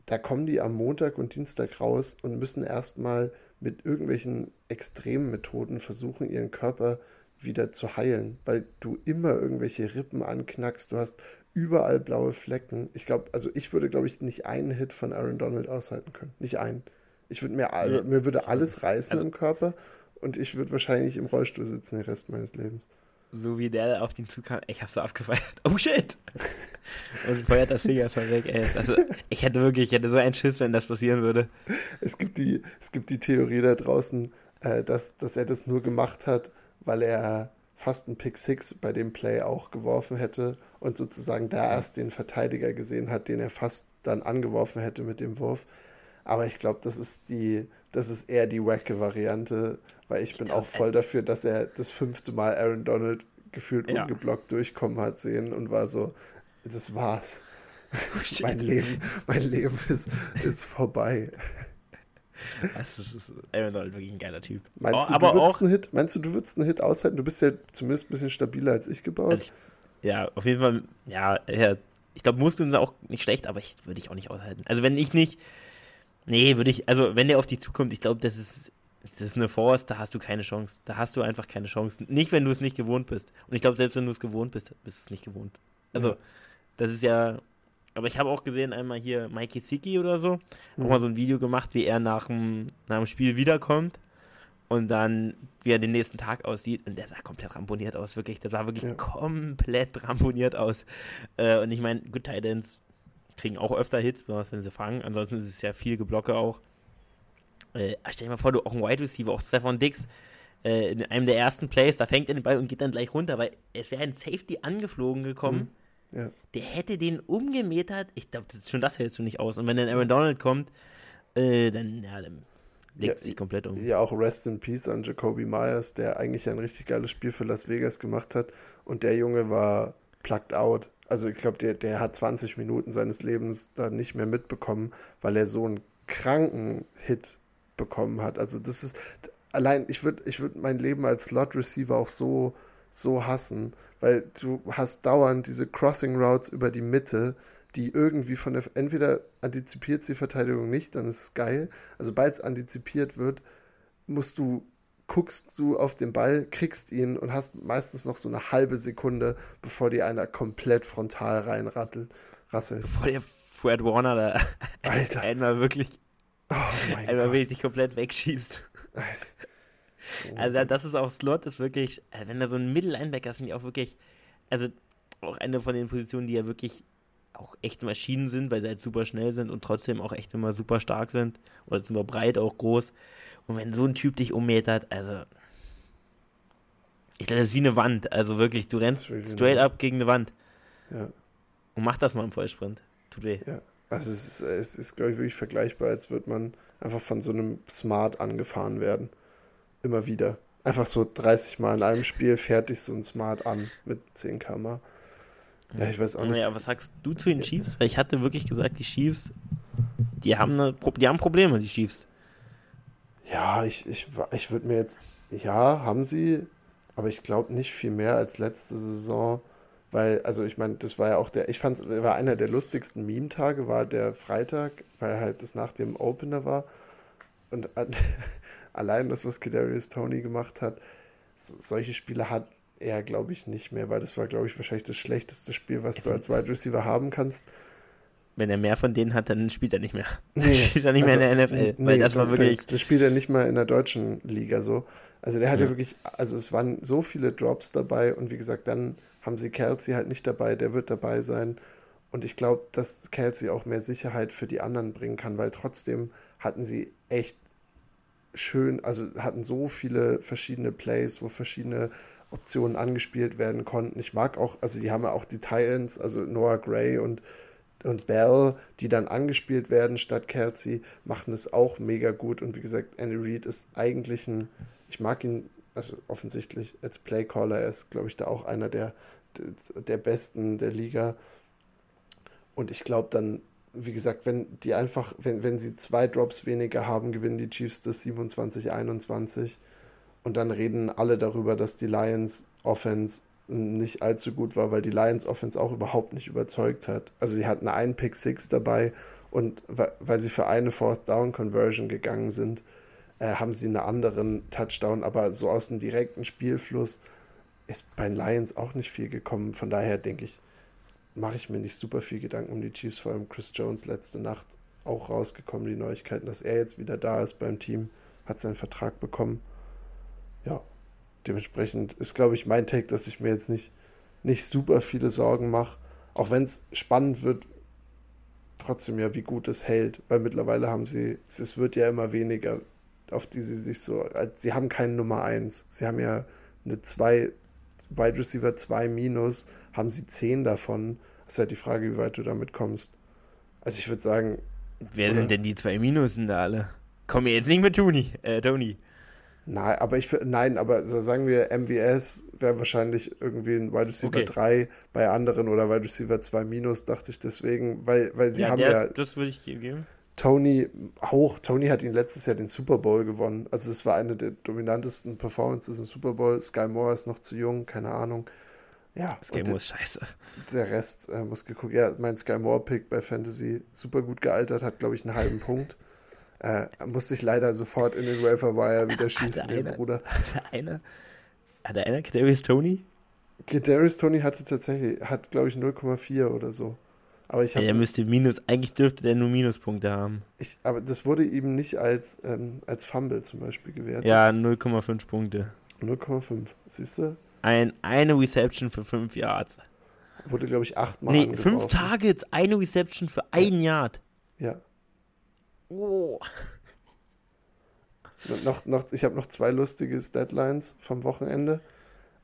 da kommen die am Montag und Dienstag raus und müssen erstmal mit irgendwelchen extremen Methoden versuchen, ihren Körper wieder zu heilen, weil du immer irgendwelche Rippen anknackst, du hast überall blaue Flecken. Ich glaube, also ich würde, glaube ich, nicht einen Hit von Aaron Donald aushalten können. Nicht einen. Ich würde mir, also, mir würde alles reißen also, im Körper und ich würde wahrscheinlich im Rollstuhl sitzen den Rest meines Lebens. So wie der auf den Zug kam, ich hab's so abgefeiert. Oh shit! und feuert das Ding erstmal weg, ey. Also, ich hätte wirklich, ich hätte so einen Schiss, wenn das passieren würde. Es gibt die, es gibt die Theorie da draußen, äh, dass, dass er das nur gemacht hat, weil er fast einen Pick Six bei dem Play auch geworfen hätte und sozusagen da erst den Verteidiger gesehen hat, den er fast dann angeworfen hätte mit dem Wurf. Aber ich glaube, das ist die, das ist eher die wacke Variante, weil ich, ich bin glaub, auch voll dafür, dass er das fünfte Mal Aaron Donald gefühlt ja. ungeblockt durchkommen hat sehen und war so, das war's. Oh, mein Leben, mein Leben ist, ist vorbei. Das ist, Aaron Donald wirklich ein geiler Typ. Meinst, oh, du, aber du auch, einen Hit, meinst du, du würdest einen Hit aushalten? Du bist ja zumindest ein bisschen stabiler als ich gebaut. Also ich, ja, auf jeden Fall, ja, ja ich glaube, Muskeln sind auch nicht schlecht, aber ich würde ich auch nicht aushalten. Also wenn ich nicht, nee, würde ich, also wenn der auf dich zukommt, ich glaube, das ist, das ist eine Force, da hast du keine Chance. Da hast du einfach keine Chance. Nicht, wenn du es nicht gewohnt bist. Und ich glaube, selbst wenn du es gewohnt bist, bist du es nicht gewohnt. Also, ja. das ist ja, aber ich habe auch gesehen, einmal hier Mikey Siki oder so, mhm. auch mal so ein Video gemacht, wie er nach dem, nach dem Spiel wiederkommt und dann, wie er den nächsten Tag aussieht. Und der sah komplett ramponiert aus, wirklich. Der sah wirklich ja. komplett ramponiert aus. Äh, und ich meine, Good Titans kriegen auch öfter Hits, wenn sie fangen. Ansonsten ist es ja viel Geblocke auch. Äh, stell dir mal vor, du auch ein Wide Receiver, auch Stefan Dix, äh, in einem der ersten Plays, da fängt er den Ball und geht dann gleich runter, weil es wäre ein Safety angeflogen gekommen. Mhm ja. Der hätte den umgemetert. Ich glaube, schon das hältst du nicht aus. Und wenn dann Aaron Donald kommt, äh, dann, ja, dann legt ja, sich komplett um. Ja, auch Rest in Peace an Jacoby Myers, der eigentlich ein richtig geiles Spiel für Las Vegas gemacht hat. Und der Junge war plugged out. Also ich glaube, der, der hat 20 Minuten seines Lebens da nicht mehr mitbekommen, weil er so einen kranken Hit bekommen hat. Also das ist allein, ich würde ich würd mein Leben als Slot Receiver auch so so hassen, weil du hast dauernd diese Crossing Routes über die Mitte, die irgendwie von der, entweder antizipiert die Verteidigung nicht, dann ist es geil. Also, sobald es antizipiert wird, musst du, guckst du auf den Ball, kriegst ihn und hast meistens noch so eine halbe Sekunde, bevor dir einer komplett frontal reinrattelt. Rasselt. Bevor der Fred Warner da Alter. einmal wirklich, oh einmal wirklich komplett wegschießt. Alter. [LAUGHS] Also das ist auch, Slot ist wirklich, also wenn da so ein Mittellinebacker sind, die auch wirklich, also auch eine von den Positionen, die ja wirklich auch echte Maschinen sind, weil sie halt super schnell sind und trotzdem auch echt immer super stark sind oder super breit, auch groß. Und wenn so ein Typ dich ummetert, also ich glaube, das ist wie eine Wand. Also wirklich, du rennst straight up gegen eine Wand. Ja. Und mach das mal im Vollsprint. Tut weh. Ja. Also es ist, es ist glaube ich, wirklich vergleichbar, als würde man einfach von so einem Smart angefahren werden immer wieder. Einfach so 30 Mal in einem Spiel fertig so ein Smart an mit 10 km. Ja, ich weiß auch nicht. Ja, was sagst du zu den Chiefs? Weil ich hatte wirklich gesagt, die Chiefs, die haben, eine, die haben Probleme, die Chiefs. Ja, ich, ich, ich würde mir jetzt, ja, haben sie, aber ich glaube nicht viel mehr als letzte Saison. Weil, also ich meine, das war ja auch der, ich fand es war einer der lustigsten Meme-Tage, war der Freitag, weil halt das nach dem Opener war. Und [LAUGHS] allein das, was Kadarius Tony gemacht hat, so, solche Spiele hat er, glaube ich, nicht mehr, weil das war, glaube ich, wahrscheinlich das schlechteste Spiel, was du als Wide Receiver haben kannst. Wenn er mehr von denen hat, dann spielt er nicht mehr. [LAUGHS] Nee, spielt er nicht also, mehr in der NFL. Nee, weil das war wirklich. Das spielt er nicht mal in der deutschen Liga so. Also der hatte ja. wirklich, also es waren so viele Drops dabei und wie gesagt, dann haben sie Kelsey halt nicht dabei, der wird dabei sein. Und ich glaube, dass Kelsey auch mehr Sicherheit für die anderen bringen kann, weil trotzdem hatten sie echt schön, also hatten so viele verschiedene Plays, wo verschiedene Optionen angespielt werden konnten. Ich mag auch, also die haben ja auch die Titans, also Noah Gray und, und Bell, die dann angespielt werden statt Kelsey, machen es auch mega gut. Und wie gesagt, Andy Reid ist eigentlich ein, ich mag ihn, also offensichtlich als Playcaller, er ist, glaube ich, da auch einer der, der, Besten der Liga. Und ich glaube, dann wie gesagt, wenn die einfach, wenn, wenn sie zwei Drops weniger haben, gewinnen die Chiefs das 27-21. Und dann reden alle darüber, dass die Lions Offense nicht allzu gut war, weil die Lions Offense auch überhaupt nicht überzeugt hat. Also sie hatten einen Pick Six dabei und weil sie für eine Fourth Down Conversion gegangen sind, äh, haben sie einen anderen Touchdown, aber so aus dem direkten Spielfluss ist bei den Lions auch nicht viel gekommen. Von daher denke ich, mache ich mir nicht super viel Gedanken um die Chiefs, vor allem Chris Jones letzte Nacht auch rausgekommen, die Neuigkeiten, dass er jetzt wieder da ist beim Team, hat seinen Vertrag bekommen. Ja, dementsprechend ist, glaube ich, mein Take, dass ich mir jetzt nicht, nicht super viele Sorgen mache. Auch wenn es spannend wird, trotzdem ja, wie gut es hält, weil mittlerweile haben sie, es wird ja immer weniger, auf die sie sich so, sie haben keinen Nummer 1. Sie haben ja eine 2, Wide Receiver 2 minus, haben sie 10 davon. Das ist halt die Frage, wie weit du damit kommst. Also ich würde sagen. Wer oder? sind denn die zwei Minusen da alle? Komm jetzt nicht mit Tony. Äh, Tony. Nein, aber ich nein, aber so sagen wir, MWS wäre wahrscheinlich irgendwie ein Wide Receiver okay. 3 bei anderen oder Wide Receiver 2 minus, dachte ich deswegen, weil, weil sie ja, haben ja. Ist, das würde ich geben. Tony hoch. Tony hat ihn letztes Jahr den Super Bowl gewonnen. Also es war eine der dominantesten Performances im Super Bowl. Sky Moore ist noch zu jung, keine Ahnung. Ja. Sky Moore ist scheiße. Der Rest äh, muss geguckt. Ja, mein Sky Moore Pick bei Fantasy super gut gealtert, hat glaube ich einen halben Punkt. Äh, musste ich leider sofort in den Waiver Wire wieder schießen, den Bruder. [LAUGHS] Hat einer, hat einer Kadarius Tony? Kadarius Tony hatte tatsächlich, hat glaube ich 0,4 oder so. Aber ich habe. Ja, er müsste Minus, eigentlich dürfte der nur Minuspunkte haben. Ich, aber das wurde ihm nicht als, ähm, als Fumble zum Beispiel gewertet. Ja, 0,5 Punkte. 0,5, siehst du? Ein, eine Reception für 5 Yards. Wurde, glaube ich, achtmal. Nee, 5 Targets, eine Reception für 1 ja. Yard. Ja. Oh. noch, noch, ich habe noch zwei lustige Deadlines vom Wochenende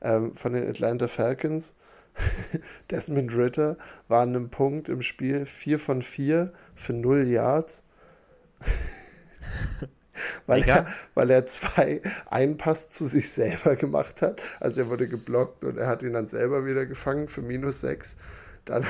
ähm, von den Atlanta Falcons. [LAUGHS] Desmond Ritter war an einem Punkt im Spiel 4 von 4 für 0 Yards. [LAUGHS] weil, er, weil er zwei einen Pass zu sich selber gemacht hat. Also er wurde geblockt und er hat ihn dann selber wieder gefangen für minus 6. Dann,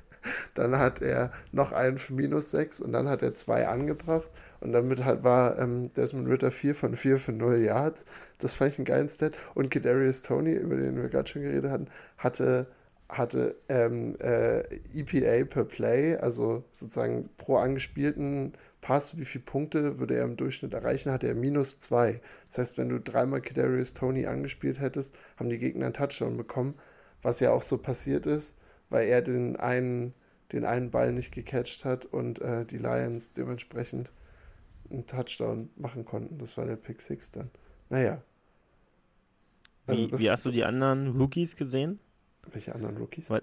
[LAUGHS] dann hat er noch einen für minus 6 und dann hat er zwei angebracht. Und damit halt war ähm, Desmond Ritter 4 von 4 für 0 Yards. Das fand ich einen geilen Stat. Und Kadarius Tony, über den wir gerade schon geredet hatten, hatte, hatte ähm, äh, EPA per Play, also sozusagen pro angespielten Pass, wie viele Punkte würde er im Durchschnitt erreichen, hatte er minus 2. Das heißt, wenn du dreimal Kadarius Tony angespielt hättest, haben die Gegner einen Touchdown bekommen, was ja auch so passiert ist, weil er den einen, den einen Ball nicht gecatcht hat und äh, die Lions dementsprechend einen Touchdown machen konnten. Das war der Pick Six dann. Naja. Also wie, wie, hast du die anderen Rookies gesehen? Welche anderen Rookies? Weil,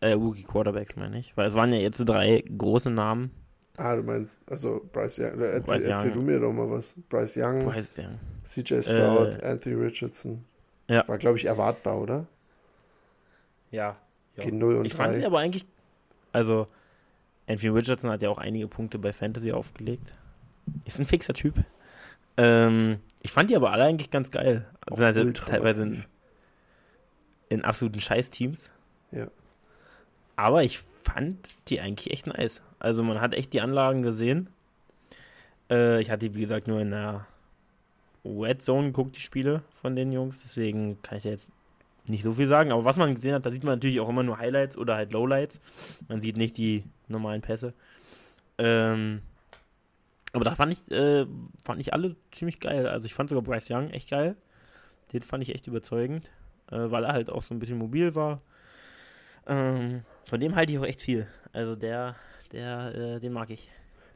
äh, Rookie Quarterbacks meine ich. Weil es waren ja jetzt drei große Namen. Ah, du meinst, also Bryce Young. Erzähl, Bryce erzähl Young. du mir doch mal was. Bryce Young, Bryce Young. CJ Stroud, äh, Anthony Richardson. Ja. Das war, glaube ich, erwartbar, oder? Ja. ja. Okay, 0 und ich 3. fand sie aber eigentlich, also Anthony Richardson hat ja auch einige Punkte bei Fantasy aufgelegt. Ist ein fixer Typ. Ähm, ich fand die aber alle eigentlich ganz geil. Also halt teilweise in, in, absoluten Scheiß-Teams. Ja. Aber ich fand die eigentlich echt nice. Also man hat echt die Anlagen gesehen. Äh, ich hatte, wie gesagt, nur in der Red Zone geguckt, die Spiele von den Jungs. Deswegen kann ich jetzt nicht so viel sagen. Aber was man gesehen hat, da sieht man natürlich auch immer nur Highlights oder halt Lowlights. Man sieht nicht die normalen Pässe. Ähm, aber da fand ich, äh, fand ich alle ziemlich geil. Also ich fand sogar Bryce Young echt geil. Den fand ich echt überzeugend, äh, weil er halt auch so ein bisschen mobil war. Ähm, von dem halte ich auch echt viel. Also der, der, äh, den mag ich.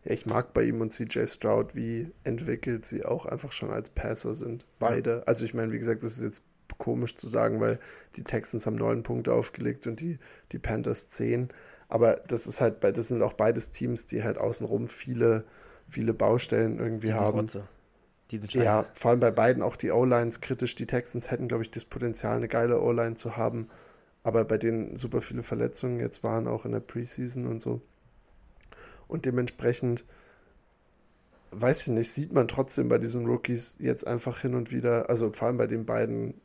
Ja, ich mag bei ihm und CJ Stroud, wie entwickelt sie auch einfach schon als Passer sind. Beide. Also ich meine, wie gesagt, das ist jetzt komisch zu sagen, weil die Texans haben neun Punkte aufgelegt und die, die Panthers zehn. Aber das ist halt, das sind auch beides Teams, die halt außenrum viele viele Baustellen irgendwie die haben. Rotze. Die sind scheiße. Ja, vor allem bei beiden auch die O-Lines kritisch. Die Texans hätten, glaube ich, das Potenzial, eine geile O-Line zu haben. Aber bei denen super viele Verletzungen jetzt waren, auch in der Preseason und so. Und dementsprechend, weiß ich nicht, sieht man trotzdem bei diesen Rookies jetzt einfach hin und wieder, also vor allem bei den beiden,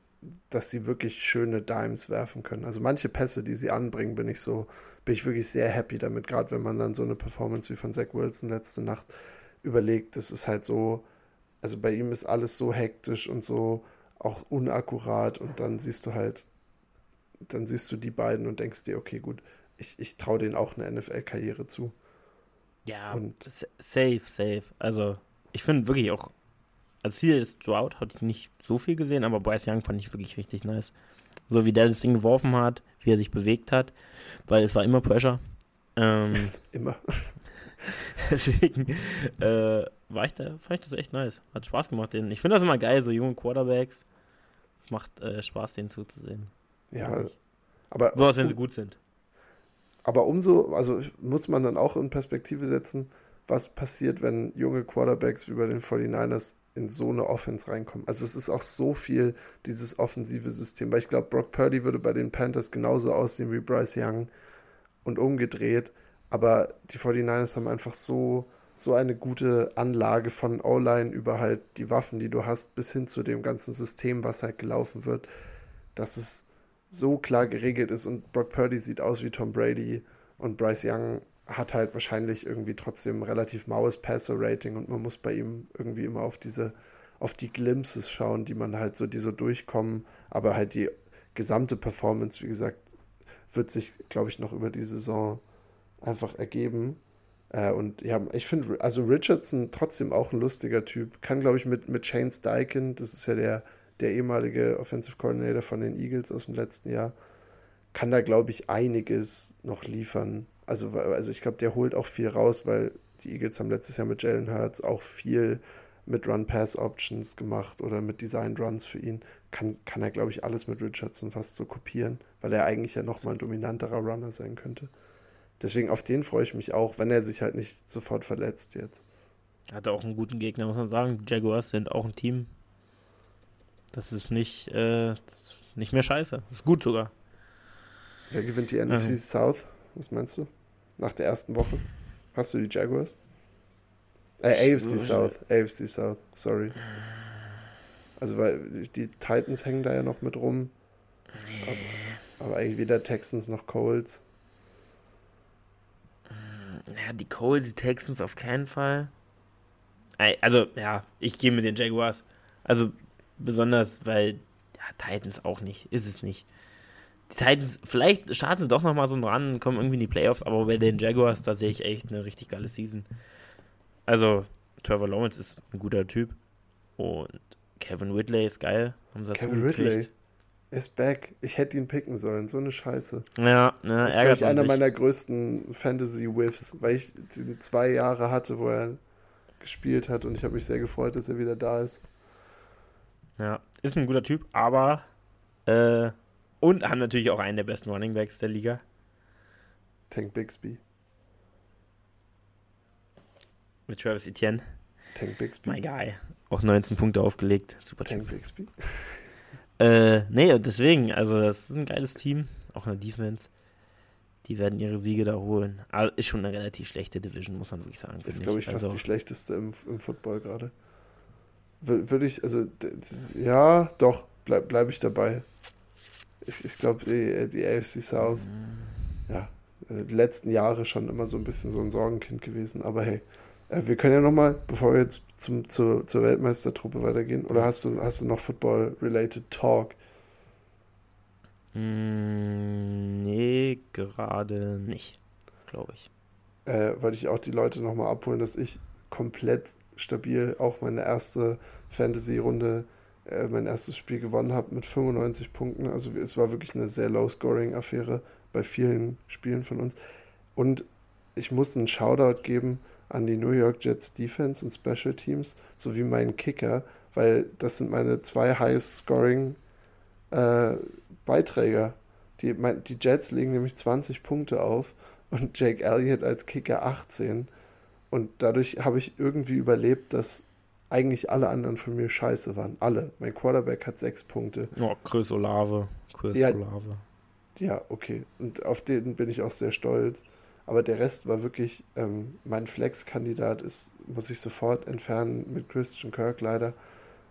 dass sie wirklich schöne Dimes werfen können. Also manche Pässe, die sie anbringen, bin ich so, bin ich wirklich sehr happy damit, gerade wenn man dann so eine Performance wie von Zach Wilson letzte Nacht überlegt. Das ist halt so, also bei ihm ist alles so hektisch und so auch unakkurat und dann siehst du halt, dann siehst du die beiden und denkst dir, okay, gut, ich, ich traue denen auch eine NFL-Karriere zu. Ja, und safe, safe. Also ich finde wirklich auch also CJ Stroud hatte ich nicht so viel gesehen, aber Bryce Young fand ich wirklich richtig nice. So wie der das Ding geworfen hat, wie er sich bewegt hat, weil es war immer Pressure. Ähm, [LAUGHS] immer. [LAUGHS] deswegen äh, war ich da, fand ich das echt nice. Hat Spaß gemacht, denen. Ich finde das immer geil, so junge Quarterbacks. Es macht äh, Spaß, denen zuzusehen. Ja, aber. Besonders wenn sie gut sind. Aber umso, also muss man dann auch in Perspektive setzen, was passiert, wenn junge Quarterbacks wie bei den 49ers in so eine Offense reinkommen. Also es ist auch so viel dieses offensive System, weil ich glaube, Brock Purdy würde bei den Panthers genauso aussehen wie Bryce Young und umgedreht. Aber die 49ers haben einfach so, so eine gute Anlage von O-Line über halt die Waffen, die du hast, bis hin zu dem ganzen System, was halt gelaufen wird, dass es so klar geregelt ist und Brock Purdy sieht aus wie Tom Brady und Bryce Young hat halt wahrscheinlich irgendwie trotzdem ein relativ maues Passer-Rating und man muss bei ihm irgendwie immer auf diese, auf die Glimpses schauen, die man halt so, die so durchkommen, aber halt die gesamte Performance, wie gesagt, wird sich, glaube ich, noch über die Saison einfach ergeben. Äh, und ja, ich finde, also Richardson trotzdem auch ein lustiger Typ. Kann, glaube ich, mit, mit Shane Steichen, das ist ja der, der ehemalige Offensive Coordinator von den Eagles aus dem letzten Jahr, kann da, glaube ich, einiges noch liefern. Also, also ich glaube, der holt auch viel raus, weil die Eagles haben letztes Jahr mit Jalen Hurts auch viel mit Run-Pass-Options gemacht oder mit Design-Runs für ihn. Kann, kann er, glaube ich, alles mit Richardson fast so kopieren, weil er eigentlich ja nochmal ein dominanterer Runner sein könnte. Deswegen auf den freue ich mich auch, wenn er sich halt nicht sofort verletzt jetzt. Hat auch einen guten Gegner, muss man sagen. Die Jaguars sind auch ein Team. Das ist nicht, äh, nicht mehr scheiße. Das ist gut sogar. Wer gewinnt die NFC. South? Was meinst du? Nach der ersten Woche? Hast du die Jaguars? Äh, AFC South. AFC South, sorry. Also, weil die Titans hängen da ja noch mit rum. Aber, aber eigentlich weder Texans noch Colts. Ja, die Colts, die Texans auf keinen Fall. Also, ja, ich gehe mit den Jaguars. Also, besonders, weil ja, Titans auch nicht. Ist es nicht die Titans, vielleicht starten sie doch nochmal so ran, kommen irgendwie in die Playoffs, aber bei den Jaguars, da sehe ich echt eine richtig geile Season. Also, Trevor Lawrence ist ein guter Typ und Kevin Whitley ist geil. Haben sie Kevin Whitley ist back. Ich hätte ihn picken sollen. So eine Scheiße. Ja, ne, das ist, glaube ich, einer sich. meiner größten Fantasy-Whiffs, weil ich zwei Jahre hatte, wo er gespielt hat und ich habe mich sehr gefreut, dass er wieder da ist. Ja, ist ein guter Typ, aber äh, und haben natürlich auch einen der besten Running Backs der Liga. Tank Bixby. Mit Travis Etienne. Tank Bixby. My guy. Auch 19 Punkte aufgelegt. Super Tank typ. Bixby. [LAUGHS] Äh, nee, deswegen, also das ist ein geiles Team. Auch eine Defense. Die werden ihre Siege da holen. Aber ist schon eine relativ schlechte Division, muss man wirklich sagen. Ist, glaube ich, fast also, die schlechteste im, im Football gerade. Würde ich, also, ja, doch, bleib, bleib ich dabei ich, ich glaube, die, die AFC South, mhm. ja, äh, die letzten Jahre schon immer so ein bisschen so ein Sorgenkind gewesen. Aber hey, äh, wir können ja nochmal, bevor wir jetzt zum, zur, zur Weltmeistertruppe weitergehen, oder hast du, hast du noch Football-related Talk? Mm, nee, gerade nicht, glaube ich. Äh, weil ich auch die Leute nochmal abholen, dass ich komplett stabil auch meine erste Fantasy-Runde äh, mein erstes Spiel gewonnen habe mit 95 Punkten. Also es war wirklich eine sehr low-scoring-Affäre bei vielen Spielen von uns. Und ich muss einen Shoutout geben an die New York Jets Defense und Special Teams sowie meinen Kicker, weil das sind meine zwei High-Scoring-Beiträger. Äh, die, die Jets legen nämlich 20 Punkte auf und Jake Elliott als Kicker 18. Und dadurch habe ich irgendwie überlebt, dass eigentlich alle anderen von mir scheiße waren. Alle. Mein Quarterback hat sechs Punkte. Oh, Chris Olave. Chris ja, Olave. Ja, okay. Und auf den bin ich auch sehr stolz. Aber der Rest war wirklich, ähm, mein Flex-Kandidat ist, muss ich sofort entfernen mit Christian Kirk leider.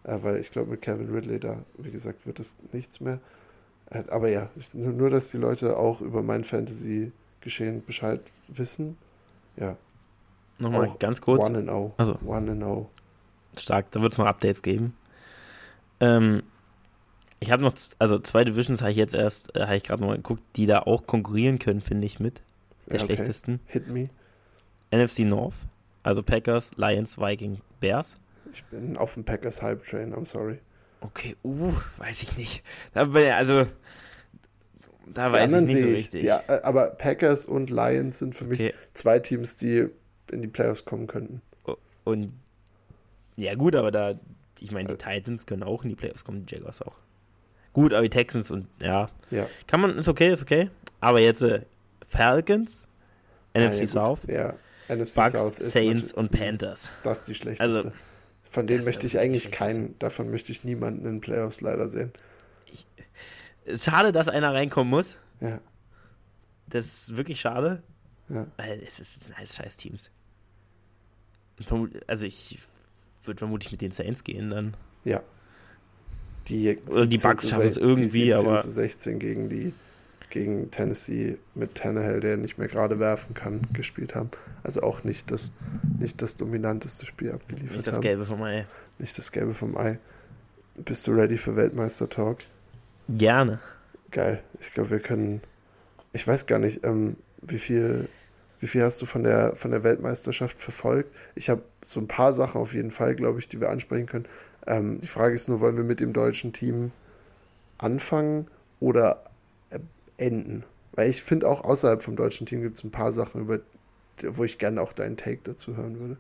Äh, weil ich glaube, mit Kevin Ridley da, wie gesagt, wird es nichts mehr. Äh, aber ja, ich, nur, nur, dass die Leute auch über mein Fantasy-Geschehen Bescheid wissen. Ja. Nochmal ganz kurz. One and O. Also. One and O stark. Da wird es noch Updates geben. Ähm, ich habe noch, also zwei Divisions habe ich jetzt erst, äh, habe ich gerade mal geguckt, die da auch konkurrieren können, finde ich, mit der ja, okay. schlechtesten. Hit me. NFC North, also Packers, Lions, Viking, Bears. Ich bin auf dem Packers Hype Train, I'm sorry. Okay, uh, weiß ich nicht. Da also, da die weiß ich nicht so richtig. Ja, äh, aber Packers und Lions sind für mich okay. zwei Teams, die in die Playoffs kommen könnten. Und ja gut, aber da, ich meine, die äh. Titans können auch in die Playoffs kommen, die Jaguars auch. Gut, aber die Texans und ja. ja. Kann man, ist okay, ist okay. Aber jetzt äh, Falcons, NFC ja, South, ja, NFC Bucks, South Saints und Panthers. Das ist die schlechteste. Also, Von denen möchte ich eigentlich keinen, davon möchte ich niemanden in Playoffs leider sehen. Ich, schade, dass einer reinkommen muss. Ja. Das ist wirklich schade. Ja. Weil es sind alles scheiß Teams. Also ich würde vermutlich mit den Saints gehen dann. Ja. Die, Oder die Bugs schaffen es irgendwie, die aber. zu 16 gegen die gegen Tennessee mit Tannehill, der nicht mehr gerade werfen kann, gespielt haben. Also auch nicht das, nicht das dominanteste Spiel abgeliefert Nicht das haben. Gelbe vom Ei. Nicht das Gelbe vom Ei. Bist du ready für Weltmeister-Talk? Gerne. Geil. Ich glaube, wir können. Ich weiß gar nicht, ähm, wie viel wie viel hast du von der, von der Weltmeisterschaft verfolgt? Ich habe so ein paar Sachen auf jeden Fall, glaube ich, die wir ansprechen können. Ähm, die Frage ist nur, wollen wir mit dem deutschen Team anfangen oder äh, enden? Weil ich finde auch außerhalb vom deutschen Team gibt es ein paar Sachen, über, wo ich gerne auch deinen Take dazu hören würde.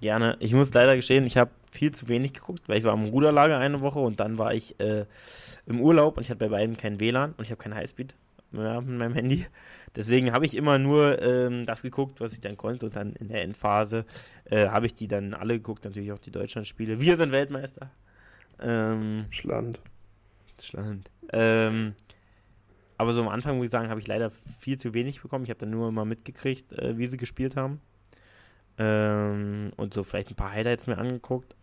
Gerne. Ich muss leider gestehen, ich habe viel zu wenig geguckt, weil ich war im Ruderlager eine Woche und dann war ich äh, im Urlaub und ich hatte bei beiden kein WLAN und ich habe kein Highspeed ja, mit meinem Handy. Deswegen habe ich immer nur ähm, das geguckt, was ich dann konnte. Und dann in der Endphase äh, habe ich die dann alle geguckt, natürlich auch die Deutschlandspiele. Wir sind Weltmeister. Ähm, Schland. Schland. Ähm, aber so am Anfang, muss ich sagen, habe ich leider viel zu wenig bekommen. Ich habe dann nur immer mitgekriegt, äh, wie sie gespielt haben. Ähm, und so vielleicht ein paar Highlights mir angeguckt.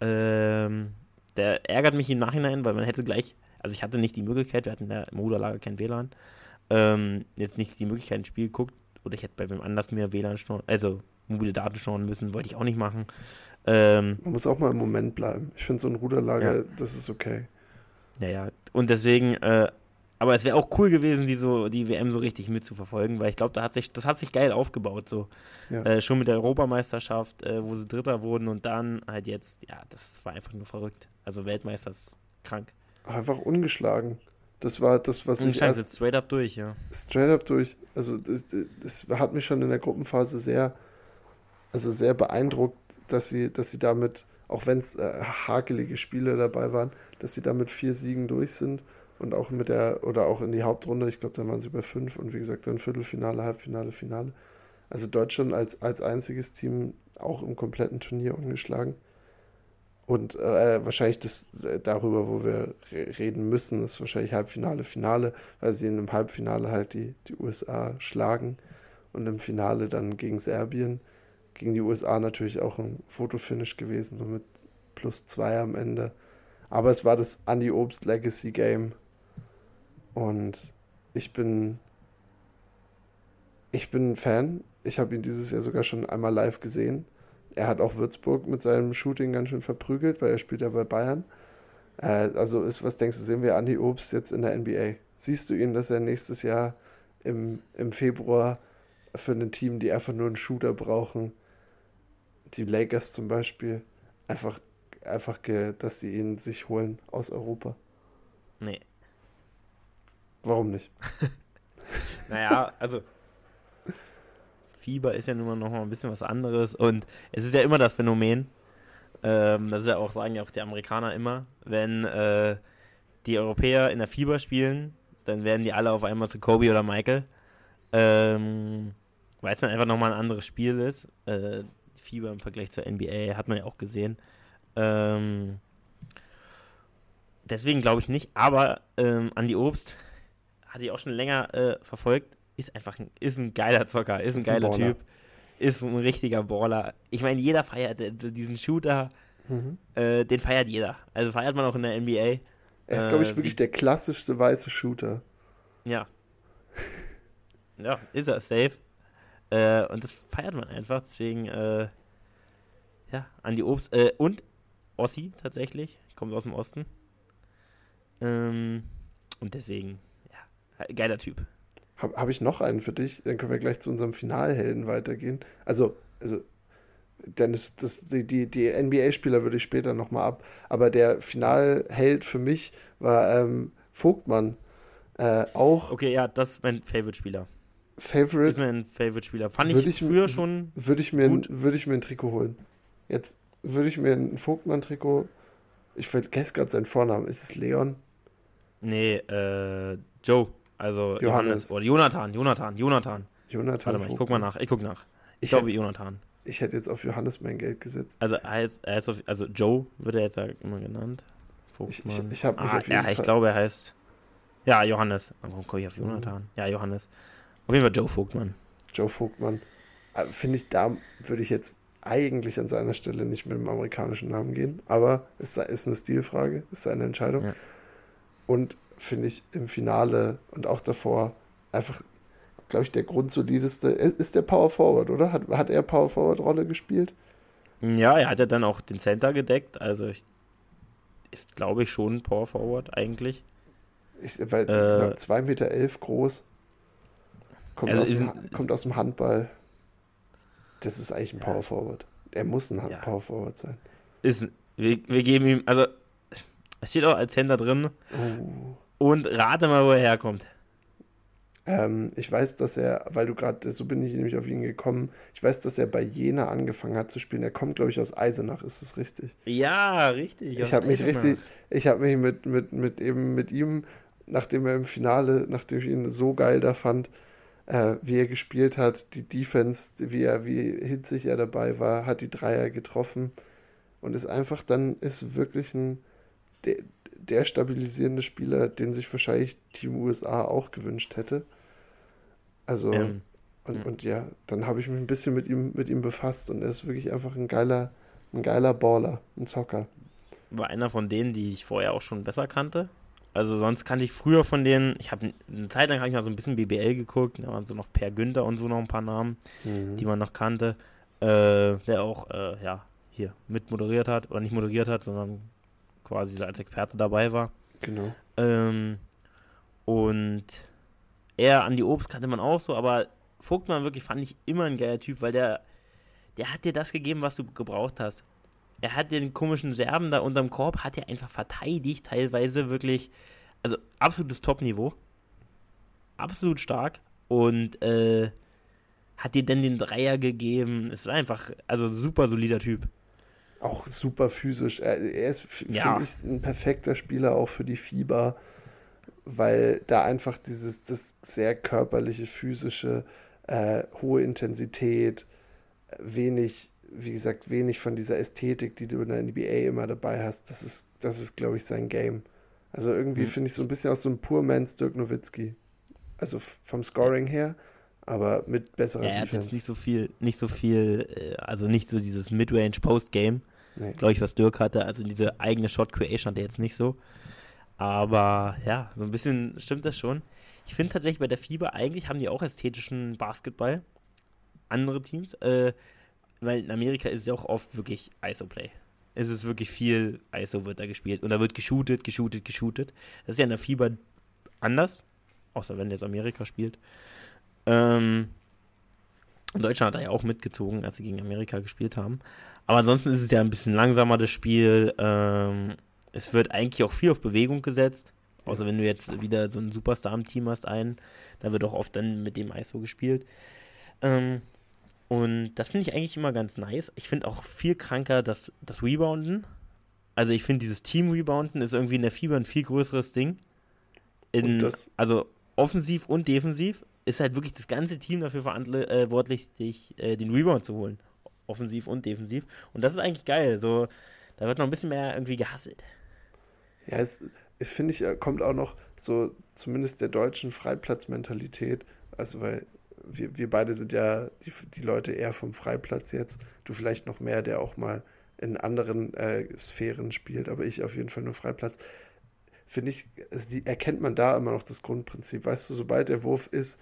Ähm, der ärgert mich im Nachhinein, weil man hätte gleich also ich hatte nicht die Möglichkeit, wir hatten da im Ruderlager kein WLAN, ähm, jetzt nicht die Möglichkeit, ein Spiel geguckt, oder ich hätte bei wem anders mehr WLAN schnorren, also mobile Daten schnorren müssen, wollte ich auch nicht machen. Ähm, Man muss auch mal im Moment bleiben. Ich finde so ein Ruderlager, ja. das ist okay. Ja, ja. Und deswegen, äh, aber es wäre auch cool gewesen, die so die WM so richtig mitzuverfolgen, weil ich glaube, da hat sich das hat sich geil aufgebaut so. Ja. Äh, schon mit der Europameisterschaft, äh, wo sie Dritter wurden und dann halt jetzt, ja, das war einfach nur verrückt. Also Weltmeister ist krank einfach ungeschlagen. Das war das, was ich erst straight up durch, ja. Straight up durch. Also das, das, hat mich schon in der Gruppenphase sehr, also sehr beeindruckt, dass sie, dass sie damit, auch wenn es äh, hakelige Spiele dabei waren, dass sie damit vier Siegen durch sind und auch mit der, oder auch in die Hauptrunde, ich glaube, da waren sie bei fünf und wie gesagt, dann Viertelfinale, Halbfinale, Finale. Also Deutschland als, als einziges Team auch im kompletten Turnier ungeschlagen. Und äh, wahrscheinlich das äh, darüber, wo wir reden müssen, ist wahrscheinlich Halbfinale, Finale, weil sie in einem Halbfinale halt die, die USA schlagen und im Finale dann gegen Serbien. Gegen die USA natürlich auch ein Fotofinish gewesen, nur mit plus zwei am Ende. Aber es war das Andy Obst Legacy Game. Und ich bin. Ich bin Fan. Ich habe ihn dieses Jahr sogar schon einmal live gesehen. Er hat auch Würzburg mit seinem Shooting ganz schön verprügelt, weil er spielt ja bei Bayern. Äh, also ist, was denkst du, sehen wir Andi Obst jetzt in der NBA? Siehst du ihn, dass er nächstes Jahr im, im Februar für ein Team, die einfach nur einen Shooter brauchen, die Lakers zum Beispiel, einfach, einfach dass sie ihn sich holen aus Europa? Nee. Warum nicht? [LAUGHS] naja, also Fieber ist ja nun mal noch mal ein bisschen was anderes und es ist ja immer das Phänomen, ähm, das ist ja auch, sagen ja auch die Amerikaner immer, wenn äh, die Europäer in der Fieber spielen, dann werden die alle auf einmal zu Kobe oder Michael, ähm, weil es dann einfach nochmal ein anderes Spiel ist. Äh, Fieber im Vergleich zur NBA hat man ja auch gesehen. Ähm, deswegen glaube ich nicht, aber ähm, Andi Obst hatte ich auch schon länger äh, verfolgt ist einfach ein, ist ein geiler Zocker, ist ein ist geiler ein Typ, ist ein richtiger Baller. Ich meine, jeder feiert diesen Shooter, mhm. äh, den feiert jeder. Also feiert man auch in der NBA. Er ist, glaube ich, äh, wirklich die, der klassischste weiße Shooter. Ja. [LAUGHS] ja, ist er, safe. Äh, und das feiert man einfach, deswegen, äh, ja, Andi Obst. Äh, und Ossi tatsächlich, kommt aus dem Osten. Ähm, und deswegen, ja, geiler Typ. Habe hab ich noch einen für dich? Dann können wir gleich zu unserem Finalhelden weitergehen. Also, also Dennis, das, die, die, die NBA-Spieler würde ich später nochmal ab. Aber der Finalheld für mich war ähm, Vogtmann. Äh, auch. Okay, ja, das ist mein Favorite-Spieler. Favorite. Ist mein Favorite-Spieler. Fand ich, ich, früher schon. Würde ich, mir ein, würd ich mir ein Trikot holen. Jetzt würde ich mir ein Vogtmann-Trikot. Ich vergesse gerade seinen Vornamen. Ist es Leon? Nee, äh, Joe. Also Johannes. Johannes. Oder Jonathan, Jonathan, Jonathan. Jonathan. Warte mal, ich guck mal nach. Ich guck nach. Ich, ich glaube hätte, Jonathan. Ich hätte jetzt auf Johannes mein Geld gesetzt. Also er heißt, er heißt auf, also Joe wird er jetzt immer genannt. Vogtmann. Ich, ich, ich habe mich ah, auf jeden ja, Fall. ich glaube, er heißt. Ja, Johannes. Warum komme ich auf Jonathan? Mhm. Ja, Johannes. Auf jeden Fall Joe Vogtmann. Joe Vogtmann. Äh, finde ich, da würde ich jetzt eigentlich an seiner Stelle nicht mit dem amerikanischen Namen gehen. Aber es ist eine Stilfrage, ist seine Entscheidung. Ja. Und finde ich im Finale und auch davor einfach, glaube ich, der grundsolideste. Ist der Power Forward, oder? Hat, hat er Power Forward Rolle gespielt? Ja, er hat ja dann auch den Center gedeckt. Also ich, ist, glaube ich, schon Power Forward eigentlich. Ich, weil äh, 2,11 Meter elf groß. Kommt, also aus dem, kommt aus dem Handball. Das ist eigentlich ein ja. Power Forward. Er muss ein ja. Power Forward sein. Ist, wir, wir geben ihm, also es steht auch als Händler drin. Oh. Und rate mal, wo er herkommt. Ähm, ich weiß, dass er, weil du gerade, so bin ich nämlich auf ihn gekommen, ich weiß, dass er bei Jena angefangen hat zu spielen. Er kommt, glaube ich, aus Eisenach, ist das richtig? Ja, richtig. Ich habe mich richtig, ich habe mich mit, mit, mit eben mit ihm, nachdem er im Finale, nachdem ich ihn so geil da fand, äh, wie er gespielt hat, die Defense, wie er, wie hitzig er dabei war, hat die Dreier getroffen und ist einfach dann, ist wirklich ein, der, der stabilisierende Spieler, den sich wahrscheinlich Team USA auch gewünscht hätte. Also, ähm, und, ja. und ja, dann habe ich mich ein bisschen mit ihm, mit ihm befasst und er ist wirklich einfach ein geiler, ein geiler Baller, ein Zocker. War einer von denen, die ich vorher auch schon besser kannte. Also sonst kannte ich früher von denen, ich habe eine Zeit lang habe ich mal so ein bisschen BBL geguckt, da waren so noch Per Günther und so noch ein paar Namen, mhm. die man noch kannte, äh, der auch, äh, ja, hier mit moderiert hat, oder nicht moderiert hat, sondern quasi als Experte dabei war. Genau. Ähm, und er an die Obst kannte man auch so, aber Vogtmann wirklich fand ich immer ein geiler Typ, weil der, der hat dir das gegeben, was du gebraucht hast. Er hat den komischen Serben da unterm Korb, hat er einfach verteidigt, teilweise wirklich, also absolutes Top-Niveau. Absolut stark. Und äh, hat dir dann den Dreier gegeben. Es war einfach, also super solider Typ auch super physisch. Er, er ist, ja. finde ich, ein perfekter Spieler auch für die Fieber, weil da einfach dieses, das sehr körperliche, physische, äh, hohe Intensität, wenig, wie gesagt, wenig von dieser Ästhetik, die du in der NBA immer dabei hast, das ist, das ist, glaube ich, sein Game. Also irgendwie mhm. finde ich so ein bisschen aus so einem Poor Man's Dirk Nowitzki. Also vom Scoring her, aber mit besserer ja, Er hat jetzt nicht so viel, nicht so viel, äh, also nicht so dieses Midrange Post-Game, nee. glaube ich, was Dirk hatte. Also diese eigene Shot Creation hat er jetzt nicht so. Aber ja, so ein bisschen stimmt das schon. Ich finde tatsächlich bei der Fieber, eigentlich haben die auch ästhetischen Basketball. Andere Teams. Äh, weil in Amerika ist es ja auch oft wirklich ISO-Play. Es ist wirklich viel ISO wird da gespielt. Und da wird geshootet, geshootet, geshootet. Das ist ja in der Fieber anders. Außer wenn jetzt Amerika spielt. Ähm, Deutschland hat da ja auch mitgezogen, als sie gegen Amerika gespielt haben. Aber ansonsten ist es ja ein bisschen langsamer, das Spiel. Ähm, es wird eigentlich auch viel auf Bewegung gesetzt. Außer wenn du jetzt wieder so einen Superstar im Team hast, einen. Da wird auch oft dann mit dem Eis so gespielt. Ähm, und das finde ich eigentlich immer ganz nice. Ich finde auch viel kranker das, das Rebounden. Also ich finde dieses Team-Rebounden ist irgendwie in der Fieber ein viel größeres Ding. In, also offensiv und defensiv ist halt wirklich das ganze Team dafür verantwortlich, dich, äh, den Rebound zu holen. Offensiv und defensiv. Und das ist eigentlich geil. So, da wird noch ein bisschen mehr irgendwie gehasselt. Ja, es finde ich, kommt auch noch so zumindest der deutschen Freiplatzmentalität. Also, weil wir, wir beide sind ja die, die Leute eher vom Freiplatz jetzt. Du vielleicht noch mehr, der auch mal in anderen äh, Sphären spielt, aber ich auf jeden Fall nur Freiplatz finde ich, also die, erkennt man da immer noch das Grundprinzip. Weißt du, sobald der Wurf ist,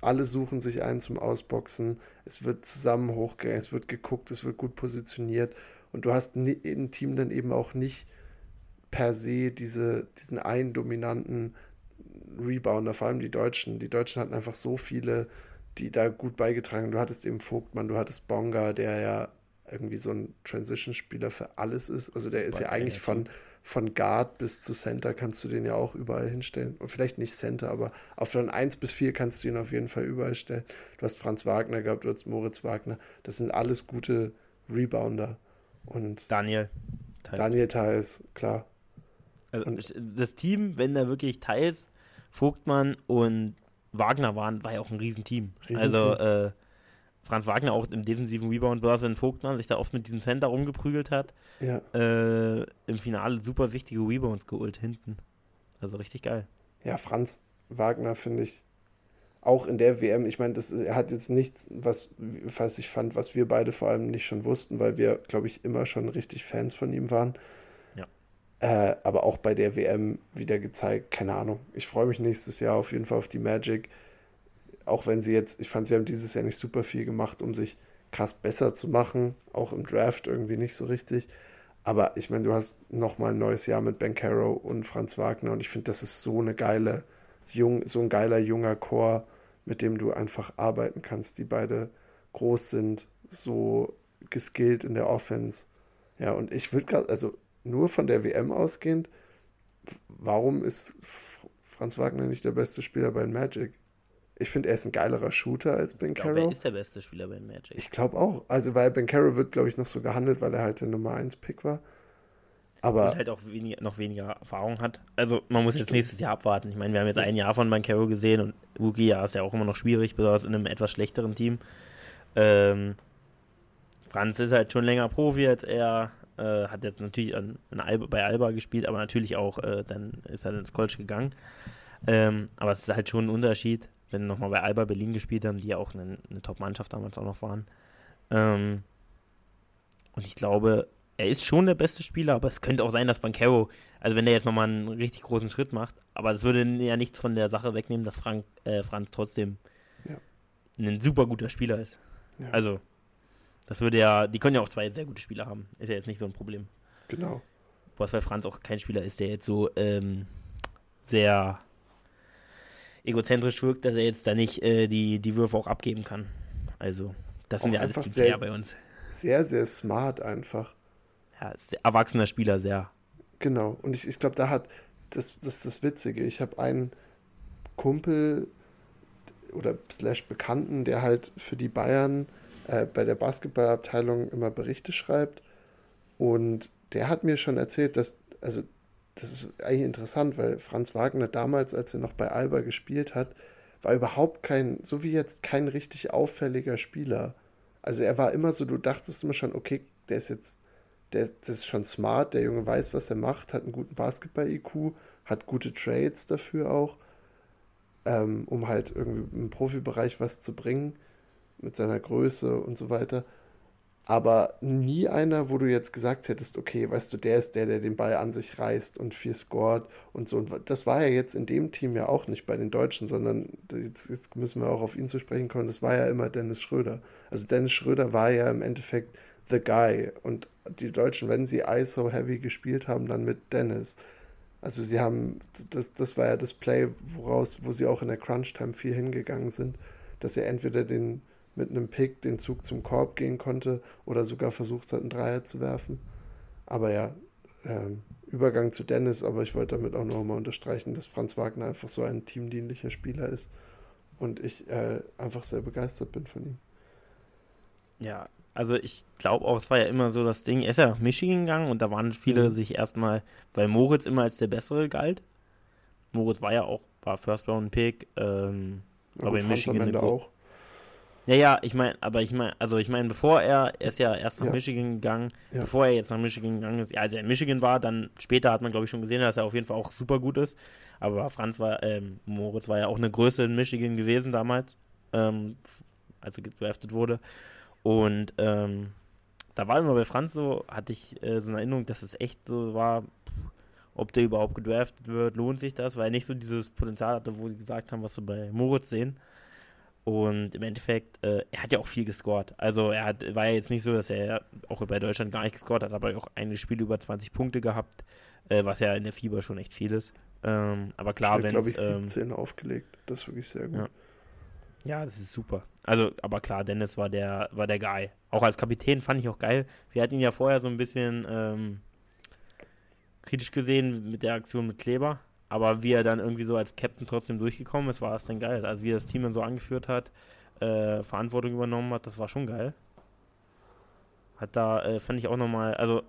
alle suchen sich einen zum Ausboxen, es wird zusammen hochgegangen, es wird geguckt, es wird gut positioniert und du hast im Team dann eben auch nicht per se diese, diesen einen dominanten Rebounder, vor allem die Deutschen. Die Deutschen hatten einfach so viele, die da gut beigetragen haben. Du hattest eben Vogtmann, du hattest Bonga, der ja irgendwie so ein Transition-Spieler für alles ist. Also der ist ja eigentlich von, von Guard bis zu Center kannst du den ja auch überall hinstellen. Und vielleicht nicht Center, aber auf von 1 bis 4 kannst du ihn auf jeden Fall überall stellen. Du hast Franz Wagner gehabt, du hast Moritz Wagner. Das sind alles gute Rebounder. Und Daniel. Theis. Daniel Theiss, klar. Also das Team, wenn da wirklich Theiss, Vogtmann und Wagner waren, war ja auch ein Riesenteam. Riesenteam. Also äh, Franz Wagner auch im defensiven Rebound war, wenn Vogtmann sich da oft mit diesem Center rumgeprügelt hat. Ja. Äh, Im Finale super wichtige Rebounds geholt hinten. Also richtig geil. Ja, Franz Wagner finde ich auch in der WM, ich meine, er hat jetzt nichts, was, was ich fand, was wir beide vor allem nicht schon wussten, weil wir, glaube ich, immer schon richtig Fans von ihm waren. Ja. Äh, aber auch bei der WM wieder gezeigt, keine Ahnung. Ich freue mich nächstes Jahr auf jeden Fall auf die Magic auch wenn sie jetzt, ich fand, sie haben dieses Jahr nicht super viel gemacht, um sich krass besser zu machen, auch im Draft irgendwie nicht so richtig. Aber ich meine, du hast nochmal ein neues Jahr mit Ben Caro und Franz Wagner und ich finde, das ist so eine geile, jung, so ein geiler junger Chor, mit dem du einfach arbeiten kannst, die beide groß sind, so geskillt in der Offense. Ja, und ich würde gerade, also nur von der WM ausgehend, warum ist Franz Wagner nicht der beste Spieler bei Magic? Ich finde, er ist ein geilerer Shooter als Ben Caro. Er ist der beste Spieler bei Magic. Ich glaube auch. Also, weil Ben Caro wird, glaube ich, noch so gehandelt, weil er halt der Nummer 1 Pick war. Aber und halt auch wenig, noch weniger Erfahrung hat. Also, man muss jetzt nächstes Jahr abwarten. Ich meine, wir haben jetzt ein Jahr von Ben Caro gesehen und Rookie ja ist ja auch immer noch schwierig, besonders in einem etwas schlechteren Team. Ähm, Franz ist halt schon länger Profi als er. Äh, hat jetzt natürlich an Alba, bei Alba gespielt, aber natürlich auch, äh, dann ist er ins College gegangen. Ähm, aber es ist halt schon ein Unterschied wenn nochmal bei Alba Berlin gespielt haben, die ja auch eine, eine Top-Mannschaft damals auch noch waren. Ähm, und ich glaube, er ist schon der beste Spieler, aber es könnte auch sein, dass Bankero, also wenn der jetzt nochmal einen richtig großen Schritt macht, aber das würde ja nichts von der Sache wegnehmen, dass Frank, äh, Franz trotzdem ja. ein super guter Spieler ist. Ja. Also, das würde ja, die können ja auch zwei sehr gute Spieler haben. Ist ja jetzt nicht so ein Problem. Genau. Was weil Franz auch kein Spieler ist, der jetzt so ähm, sehr egozentrisch wirkt, dass er jetzt da nicht äh, die, die Würfe auch abgeben kann. Also, das sind auch ja alles die sehr, bei uns. Sehr, sehr smart einfach. Ja, erwachsener Spieler, sehr. Genau, und ich, ich glaube, da hat, das, das ist das Witzige, ich habe einen Kumpel oder slash Bekannten, der halt für die Bayern äh, bei der Basketballabteilung immer Berichte schreibt und der hat mir schon erzählt, dass, also das ist eigentlich interessant, weil Franz Wagner damals, als er noch bei Alba gespielt hat, war überhaupt kein, so wie jetzt, kein richtig auffälliger Spieler. Also er war immer so, du dachtest immer schon, okay, der ist jetzt, der ist, das ist schon smart, der Junge weiß, was er macht, hat einen guten Basketball-IQ, hat gute Trades dafür auch, ähm, um halt irgendwie im Profibereich was zu bringen, mit seiner Größe und so weiter aber nie einer, wo du jetzt gesagt hättest, okay, weißt du, der ist der, der den Ball an sich reißt und viel scored und so. Und das war ja jetzt in dem Team ja auch nicht bei den Deutschen, sondern jetzt, jetzt müssen wir auch auf ihn zu sprechen kommen, das war ja immer Dennis Schröder. Also Dennis Schröder war ja im Endeffekt the guy und die Deutschen, wenn sie ISO Heavy gespielt haben, dann mit Dennis. Also sie haben, das, das war ja das Play, woraus, wo sie auch in der Crunch-Time viel hingegangen sind, dass er entweder den mit einem Pick den Zug zum Korb gehen konnte oder sogar versucht hat, einen Dreier zu werfen. Aber ja, ähm, Übergang zu Dennis, aber ich wollte damit auch nochmal unterstreichen, dass Franz Wagner einfach so ein teamdienlicher Spieler ist und ich äh, einfach sehr begeistert bin von ihm. Ja, also ich glaube auch, es war ja immer so das Ding, er ist ja nach Michigan gegangen und da waren viele mhm. sich erstmal, weil Moritz immer als der Bessere galt. Moritz war ja auch, war First Round Pick, ähm, aber in Michigan Ende auch. Ja, ja, ich meine, aber ich meine, also ich meine, bevor er, er ist ja erst nach ja. Michigan gegangen, ja. bevor er jetzt nach Michigan gegangen ist, ja, als er in Michigan war, dann später hat man, glaube ich, schon gesehen, dass er auf jeden Fall auch super gut ist. Aber Franz war, ähm, Moritz war ja auch eine Größe in Michigan gewesen damals, ähm, als er gedraftet wurde. Und ähm, da war immer bei Franz so, hatte ich äh, so eine Erinnerung, dass es echt so war, ob der überhaupt gedraftet wird, lohnt sich das, weil er nicht so dieses Potenzial hatte, wo sie gesagt haben, was sie bei Moritz sehen. Und im Endeffekt, äh, er hat ja auch viel gescored. Also er hat, war ja jetzt nicht so, dass er auch bei Deutschland gar nicht gescored hat, aber auch ein Spiel über 20 Punkte gehabt, äh, was ja in der Fieber schon echt viel ist. Ähm, aber klar, wenn es. glaube ich, 17 ähm, aufgelegt. Das ist wirklich sehr gut. Ja. Ja, das ist super. Also, aber klar, Dennis war der, war der Guy. Auch als Kapitän fand ich auch geil. Wir hatten ihn ja vorher so ein bisschen ähm, kritisch gesehen mit der Aktion mit Kleber. Aber wie er dann irgendwie so als Captain trotzdem durchgekommen ist, war es dann geil. Also wie er das Team dann so angeführt hat, äh, Verantwortung übernommen hat, das war schon geil. Hat da, äh, fand ich auch nochmal, also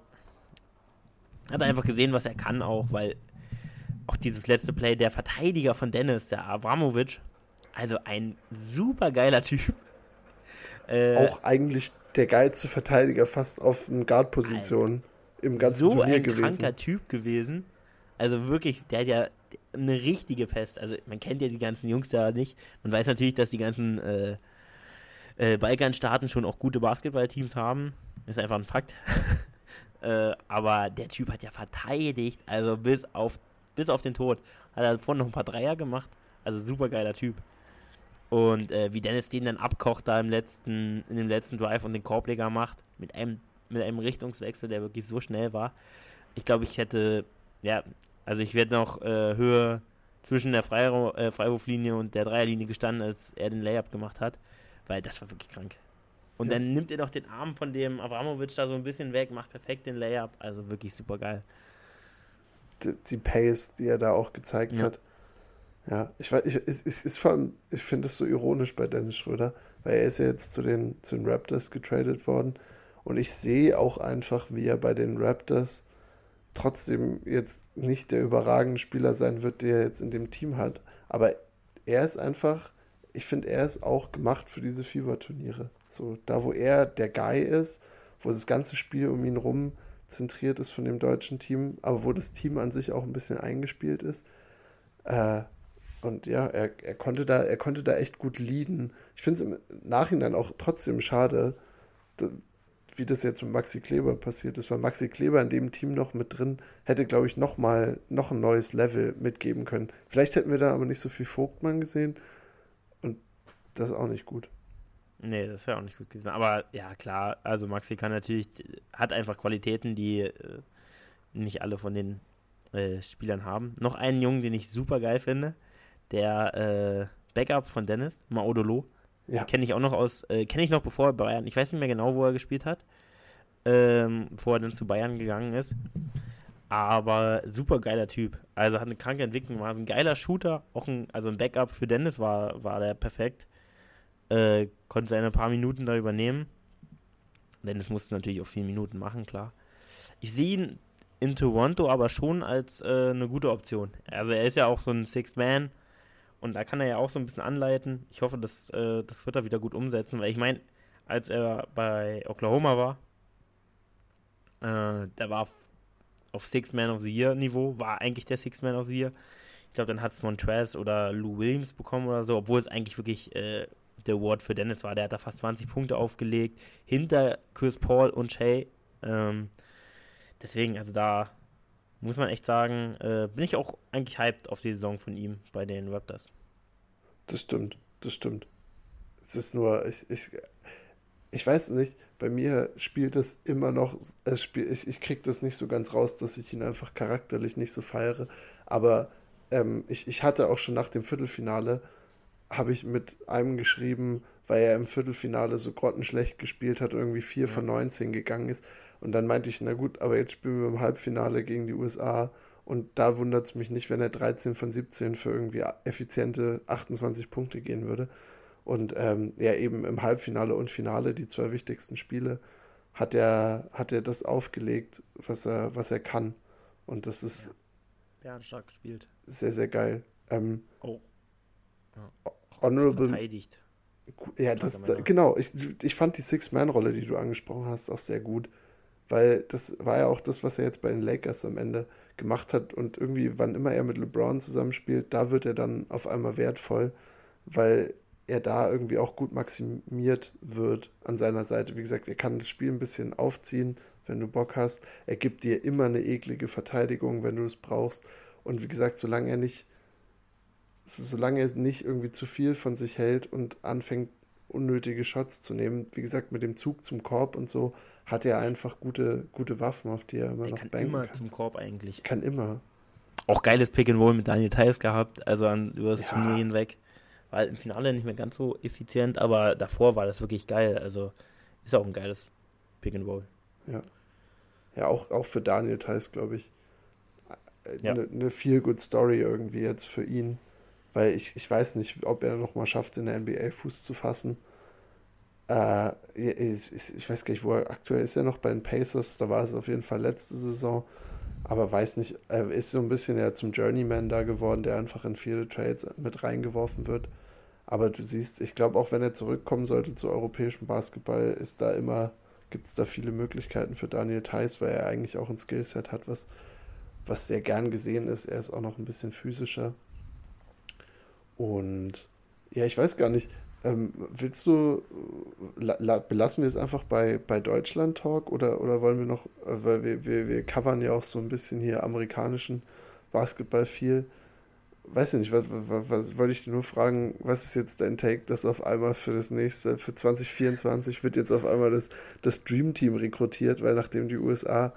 hat er einfach gesehen, was er kann auch, weil auch dieses letzte Play, der Verteidiger von Dennis, der Abramovic, also ein super geiler Typ. [LAUGHS] Äh, auch eigentlich der geilste Verteidiger fast auf Guard-Position im ganzen so Turnier ein gewesen. kranker Typ gewesen. Also wirklich, der hat ja eine richtige Pest. Also man kennt ja die ganzen Jungs da nicht. Man weiß natürlich, dass die ganzen äh, äh, Balkanstaaten schon auch gute Basketballteams haben. Ist einfach ein Fakt. [LAUGHS] äh, aber der Typ hat ja verteidigt, also bis auf, bis auf den Tod. Hat er vorhin noch ein paar Dreier gemacht. Also super geiler Typ. Und äh, wie Dennis den dann abkocht da im letzten, in dem letzten Drive und den Korbleger macht, mit einem, mit einem Richtungswechsel, der wirklich so schnell war. Ich glaube, ich hätte, ja, also ich werde noch äh, Höhe zwischen der Freirau äh, Freiwurflinie und der Dreierlinie gestanden, als er den Layup gemacht hat, weil das war wirklich krank. Und ja. dann nimmt er noch den Arm von dem Avramovic da so ein bisschen weg, macht perfekt den Layup, also wirklich super geil. Die, die Pace, die er da auch gezeigt ja. hat. Ja, ich weiß, ich, es, es ist vor allem, ich finde es so ironisch bei Dennis Schröder, weil er ist ja jetzt zu den, zu den Raptors getradet worden und ich sehe auch einfach, wie er bei den Raptors trotzdem jetzt nicht der überragende Spieler sein wird, der er jetzt in dem Team hat. Aber er ist einfach, ich finde, er ist auch gemacht für diese Fieberturniere. So, da wo er der Guy ist, wo das ganze Spiel um ihn rum zentriert ist von dem deutschen Team, aber wo das Team an sich auch ein bisschen eingespielt ist. Äh, und ja, er, er, konnte da, er konnte da echt gut leaden. Ich finde es im Nachhinein auch trotzdem schade, wie das jetzt mit Maxi Kleber passiert ist, weil Maxi Kleber in dem Team noch mit drin hätte, glaube ich, noch mal noch ein neues Level mitgeben können. Vielleicht hätten wir dann aber nicht so viel Vogtmann gesehen und das ist auch nicht gut. Nee, das wäre auch nicht gut gewesen. Aber ja, klar, also Maxi kann natürlich, hat einfach Qualitäten, die äh, nicht alle von den äh, Spielern haben. Noch einen Jungen, den ich super geil finde, der äh, Backup von Dennis, Maodolo. Ja. Kenne ich auch noch aus, äh, kenne ich noch bevor er Bayern, ich weiß nicht mehr genau, wo er gespielt hat, ähm, bevor er dann zu Bayern gegangen ist. Aber super geiler Typ. Also hat eine kranke Entwicklung, war ein geiler Shooter, auch ein, also ein Backup für Dennis war, war der perfekt. Äh, konnte seine paar Minuten da übernehmen. Dennis musste natürlich auch viele Minuten machen, klar. Ich sehe ihn in Toronto aber schon als äh, eine gute Option. Also er ist ja auch so ein Sixth Man und da kann er ja auch so ein bisschen anleiten. Ich hoffe, dass, äh, das wird er wieder gut umsetzen, weil ich meine, als er bei Oklahoma war, äh, der war auf Six Man of the Year Niveau, war eigentlich der Six Man of the Year. Ich glaube, dann hat es Montrez oder Lou Williams bekommen oder so, obwohl es eigentlich wirklich äh, der Award für Dennis war. Der hat da fast 20 Punkte aufgelegt, hinter Chris Paul und Shay. Ähm, deswegen, also da muss man echt sagen, äh, bin ich auch eigentlich hyped auf die Saison von ihm bei den Raptors. Das stimmt, das stimmt. Es ist nur, ich, ich, ich weiß nicht, bei mir spielt es immer noch, es spiel, ich, ich krieg das nicht so ganz raus, dass ich ihn einfach charakterlich nicht so feiere. Aber ähm, ich, ich hatte auch schon nach dem Viertelfinale, habe ich mit einem geschrieben, weil er im Viertelfinale so grottenschlecht gespielt hat, irgendwie 4 ja. von 19 gegangen ist. Und dann meinte ich, na gut, aber jetzt spielen wir im Halbfinale gegen die USA. Und da wundert es mich nicht, wenn er 13 von 17 für irgendwie effiziente 28 Punkte gehen würde. Und ähm, ja, eben im Halbfinale und Finale, die zwei wichtigsten Spiele, hat er, hat er das aufgelegt, was er, was er kann. Und das ist ja. stark gespielt. Sehr, sehr geil. Ähm, oh. Ja. Honorable. Verteidigt. Ja, das, da, genau. Ich, ich fand die Six-Man-Rolle, die du angesprochen hast, auch sehr gut weil das war ja auch das, was er jetzt bei den Lakers am Ende gemacht hat und irgendwie, wann immer er mit LeBron zusammenspielt, da wird er dann auf einmal wertvoll, weil er da irgendwie auch gut maximiert wird an seiner Seite. Wie gesagt, er kann das Spiel ein bisschen aufziehen, wenn du Bock hast. Er gibt dir immer eine eklige Verteidigung, wenn du es brauchst. Und wie gesagt, solange er nicht, solange er nicht irgendwie zu viel von sich hält und anfängt, unnötige Shots zu nehmen, wie gesagt, mit dem Zug zum Korb und so, hat er einfach gute, gute Waffen, auf die er immer der noch kann banken immer zum Korb eigentlich. Kann immer. Auch geiles Pick and Roll mit Daniel Theiss gehabt, also an, über das ja. Turnier hinweg. War im Finale nicht mehr ganz so effizient, aber davor war das wirklich geil. Also ist auch ein geiles Pick and Roll. Ja. Ja, auch, auch für Daniel Theiss, glaube ich, eine ja. ne, ne viel good Story irgendwie jetzt für ihn. Weil ich, ich weiß nicht, ob er noch mal schafft, in der NBA Fuß zu fassen. Äh, ich, ich, weiß gar nicht, wo er aktuell ist. Er noch bei den Pacers. Da war es auf jeden Fall letzte Saison. Aber weiß nicht, er ist so ein bisschen ja zum Journeyman da geworden, der einfach in viele Trades mit reingeworfen wird. Aber du siehst, ich glaube, auch wenn er zurückkommen sollte zu europäischem Basketball, ist da immer, gibt es da viele Möglichkeiten für Daniel Theiss, weil er eigentlich auch ein Skillset hat, was, was sehr gern gesehen ist. Er ist auch noch ein bisschen physischer. Und ja, ich weiß gar nicht, ähm, willst du, la, belassen wir es einfach bei, bei Deutschland Talk oder, oder wollen wir noch, äh, weil wir, wir, wir covern ja auch so ein bisschen hier amerikanischen Basketball viel. Weiß ich nicht, was, was, was wollte ich dir nur fragen, was ist jetzt dein Take, dass auf einmal für das nächste, für 2024 wird jetzt auf einmal das, das Dream Team rekrutiert, weil nachdem die USA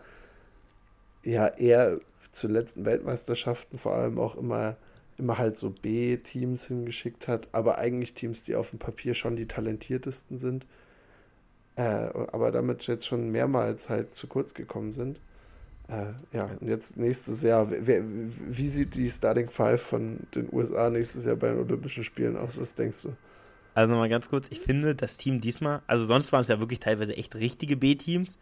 ja eher zu letzten Weltmeisterschaften vor allem auch immer immer halt so B-Teams hingeschickt hat, aber eigentlich Teams, die auf dem Papier schon die talentiertesten sind, äh, aber damit jetzt schon mehrmals halt zu kurz gekommen sind. Äh, ja, und jetzt nächstes Jahr, wer, wie sieht die Starting Five von den USA nächstes Jahr bei den Olympischen Spielen aus? Was denkst du? Also nochmal ganz kurz, ich finde das Team diesmal, also sonst waren es ja wirklich teilweise echt richtige B-Teams,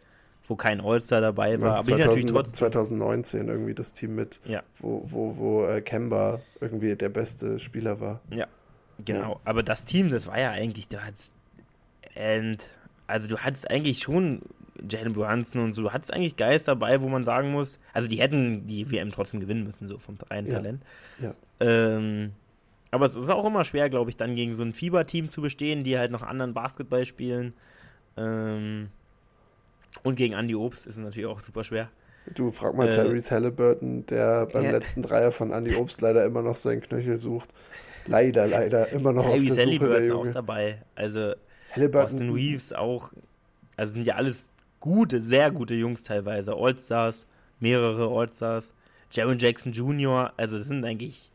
wo kein All-Star dabei war. Aber 2000, natürlich trotzdem 2019 irgendwie das Team mit, ja. wo, wo, wo äh, Kemba irgendwie der beste Spieler war. Ja, genau. Ja. Aber das Team, das war ja eigentlich, du hattest, and, also du hattest eigentlich schon Jalen Brunson und so, du hattest eigentlich Guys dabei, wo man sagen muss, also die hätten die WM trotzdem gewinnen müssen, so vom reinen ja. Talent. Ja. Ähm, aber es ist auch immer schwer, glaube ich, dann gegen so ein Fieberteam zu bestehen, die halt noch anderen Basketball spielen. Ähm, und gegen Andy Obst ist es natürlich auch super schwer. Du frag mal äh, Tyrese Halliburton, der beim ja. letzten Dreier von Andy Obst leider immer noch seinen Knöchel sucht. Leider, leider, immer noch Tyrese auf der Suche Halliburton auch dabei. Also Austin Reeves auch. Also sind ja alles gute, sehr gute Jungs teilweise. All-Stars, mehrere All-Stars. Jaron Jackson Jr., also das sind eigentlich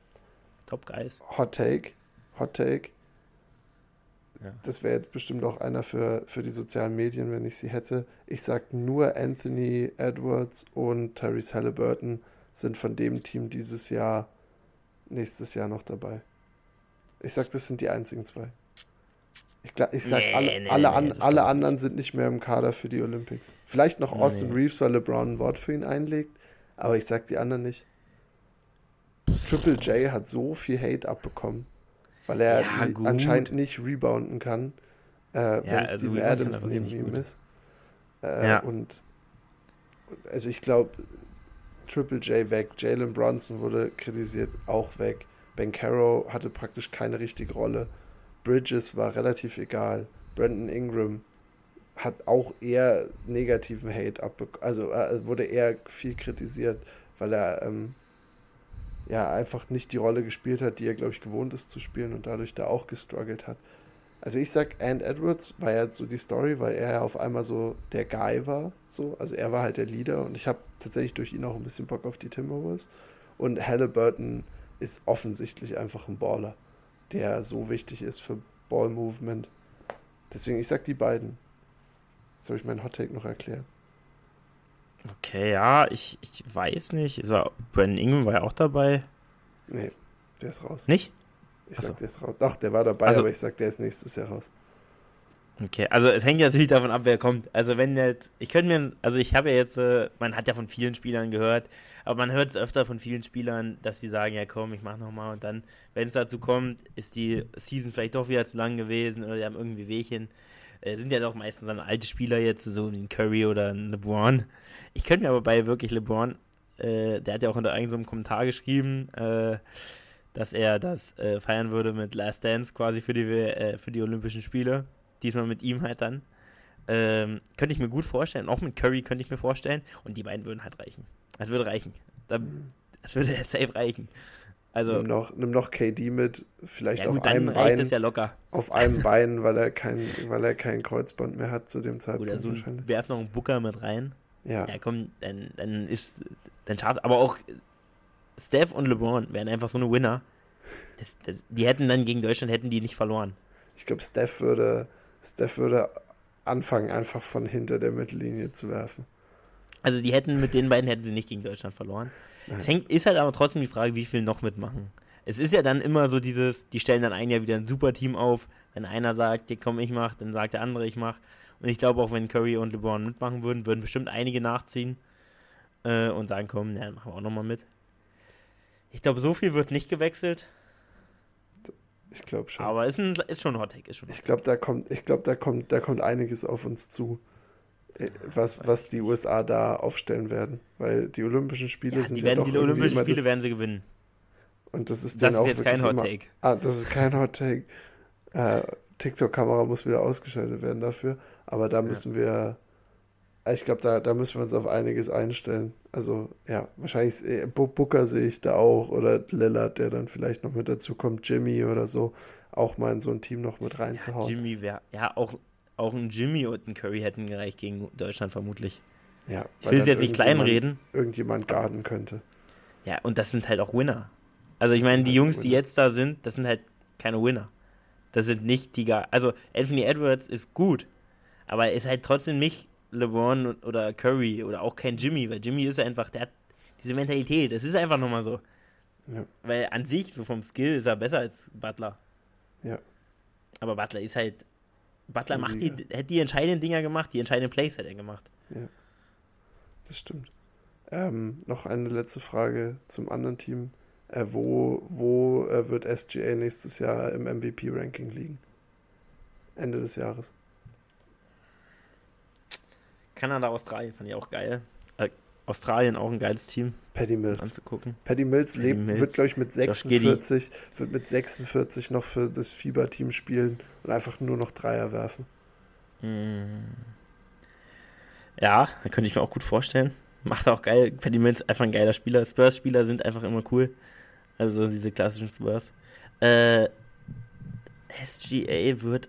Top-Guys. Hot Take, Hot Take. Das wäre jetzt bestimmt auch einer für, für die sozialen Medien, wenn ich sie hätte. Ich sage nur Anthony Edwards und Tyrese Halliburton sind von dem Team dieses Jahr, nächstes Jahr noch dabei. Ich sage, das sind die einzigen zwei. Ich, ich sage, nee, alle, nee, alle, nee, an, alle anderen sind nicht mehr im Kader für die Olympics. Vielleicht noch Austin Reeves, weil LeBron ein Wort für ihn einlegt, aber ich sage die anderen nicht. Triple J hat so viel Hate abbekommen weil er ja, anscheinend nicht rebounden kann, äh, ja, wenn also Steven Adams neben ihm ist. Äh, ja. Und also ich glaube, Triple J weg, Jalen Bronson wurde kritisiert, auch weg. Ben Caro hatte praktisch keine richtige Rolle. Bridges war relativ egal. Brandon Ingram hat auch eher negativen Hate abbekommen. Also äh, wurde eher viel kritisiert, weil er ähm, ja einfach nicht die Rolle gespielt hat, die er, glaube ich, gewohnt ist zu spielen und dadurch da auch gestruggelt hat. Also ich sag, And Edwards war ja so die Story, weil er ja auf einmal so der Guy war, so, also er war halt der Leader und ich habe tatsächlich durch ihn auch ein bisschen Bock auf die Timberwolves. Und Halliburton ist offensichtlich einfach ein Baller, der so wichtig ist für Ball Movement. Deswegen, ich sag die beiden. Jetzt habe ich meinen Hot Take noch erklärt. Okay, ja, ich, ich weiß nicht. Also, Brandon Ingram war ja auch dabei. Nee, der ist raus. Nicht? Ich Achso. sag, der ist raus. Doch, der war dabei, also, aber ich sag, der ist nächstes Jahr raus. Okay, also es hängt natürlich davon ab, wer kommt. Also wenn jetzt, ich könnte mir, also ich habe ja jetzt, äh, man hat ja von vielen Spielern gehört, aber man hört es öfter von vielen Spielern, dass sie sagen, ja komm, ich mach nochmal und dann, wenn es dazu kommt, ist die Season vielleicht doch wieder zu lang gewesen oder die haben irgendwie Wehchen. Äh, sind ja doch meistens dann alte Spieler jetzt, so wie ein Curry oder ein LeBron. Ich könnte mir aber bei wirklich LeBron, äh, der hat ja auch unter irgendeinem Kommentar geschrieben, äh, dass er das äh, feiern würde mit Last Dance quasi für die, äh, für die Olympischen Spiele. Diesmal mit ihm halt dann. Ähm, könnte ich mir gut vorstellen. Auch mit Curry könnte ich mir vorstellen. Und die beiden würden halt reichen. Das würde reichen. Das würde [LAUGHS] safe reichen. Also, nimm, noch, nimm noch KD mit, vielleicht ja gut, auf einem Bein. Ja locker. Auf einem Bein, weil er kein, weil er kein Kreuzband mehr hat zu dem Zeitpunkt. Oder so ein, werf noch einen Booker mit rein. Ja. Ja, komm, dann, dann ist dann schade. Aber auch Steph und LeBron wären einfach so eine Winner. das, das, die hätten dann gegen Deutschland hätten die nicht verloren. Ich glaube, Steph würde, Steph würde anfangen, einfach von hinter der Mittellinie zu werfen. Also die hätten mit den beiden hätten sie nicht gegen Deutschland verloren. Es hängt, ist halt aber trotzdem die Frage, wie viel noch mitmachen. Es ist ja dann immer so dieses, die stellen dann ein Jahr wieder ein super Team auf. Wenn einer sagt, komm, ich mach, dann sagt der andere, ich mach. Und ich glaube auch, wenn Curry und LeBron mitmachen würden, würden bestimmt einige nachziehen äh, und sagen, komm, ja, machen wir auch nochmal mit. Ich glaube, so viel wird nicht gewechselt. Ich glaube schon. Aber ist, ein, ist schon ein Hot Take. Ist schon ich glaube, da kommt, ich glaube, da kommt, da kommt einiges auf uns zu, was, was die USA da aufstellen werden. Weil die Olympischen Spiele ja, sind die werden, ja doch Die Olympischen Spiele das, werden sie gewinnen. Und das ist das dann ist auch jetzt kein Hot Take. ah, das ist kein Hot Take. Äh, TikTok-Kamera muss wieder ausgeschaltet werden dafür. Aber da müssen ja. wir, ich glaube, da, da müssen wir uns auf einiges einstellen. Also, ja, wahrscheinlich äh, Booker sehe ich da auch oder Lillard, der dann vielleicht noch mit dazu kommt, Jimmy oder so, auch mal in so ein Team noch mit reinzuhauen. Ja, Jimmy wäre, ja, auch, auch ein Jimmy und ein Curry hätten gereicht gegen Deutschland vermutlich. Ja, ich will es jetzt nicht kleinreden. Irgendjemand garden könnte. Ja, und das sind halt auch Winner. Also, ich meine, die halt Jungs, Winner. die jetzt da sind, das sind halt keine Winner. Das sind nicht die, also Anthony Edwards ist gut, aber er ist halt trotzdem nicht LeBron oder Curry oder auch kein Jimmy, weil Jimmy ist einfach, der hat diese Mentalität, das ist einfach nochmal so. Ja. Weil an sich, so vom Skill, ist er besser als Butler. Ja. Aber Butler ist halt, Butler macht die, hätte die entscheidenden Dinger gemacht, die entscheidenden Plays hat er gemacht. Ja. Das stimmt. Ähm, noch eine letzte Frage zum anderen Team. Äh, wo wo äh, wird SGA nächstes Jahr im MVP-Ranking liegen? Ende des Jahres. Kanada, Australien fand ich auch geil. Australien auch ein geiles Team. Paddy Mills. Anzugucken. Paddy Mills Paddy lebt, Mills. wird, glaube ich, mit 46, wird mit 46 noch für das Fieberteam spielen und einfach nur noch Dreier werfen. Mm. Ja, da könnte ich mir auch gut vorstellen. Macht auch geil. Paddy Mills einfach ein geiler Spieler. Spurs-Spieler sind einfach immer cool. Also diese klassischen Spurs. Äh, SGA wird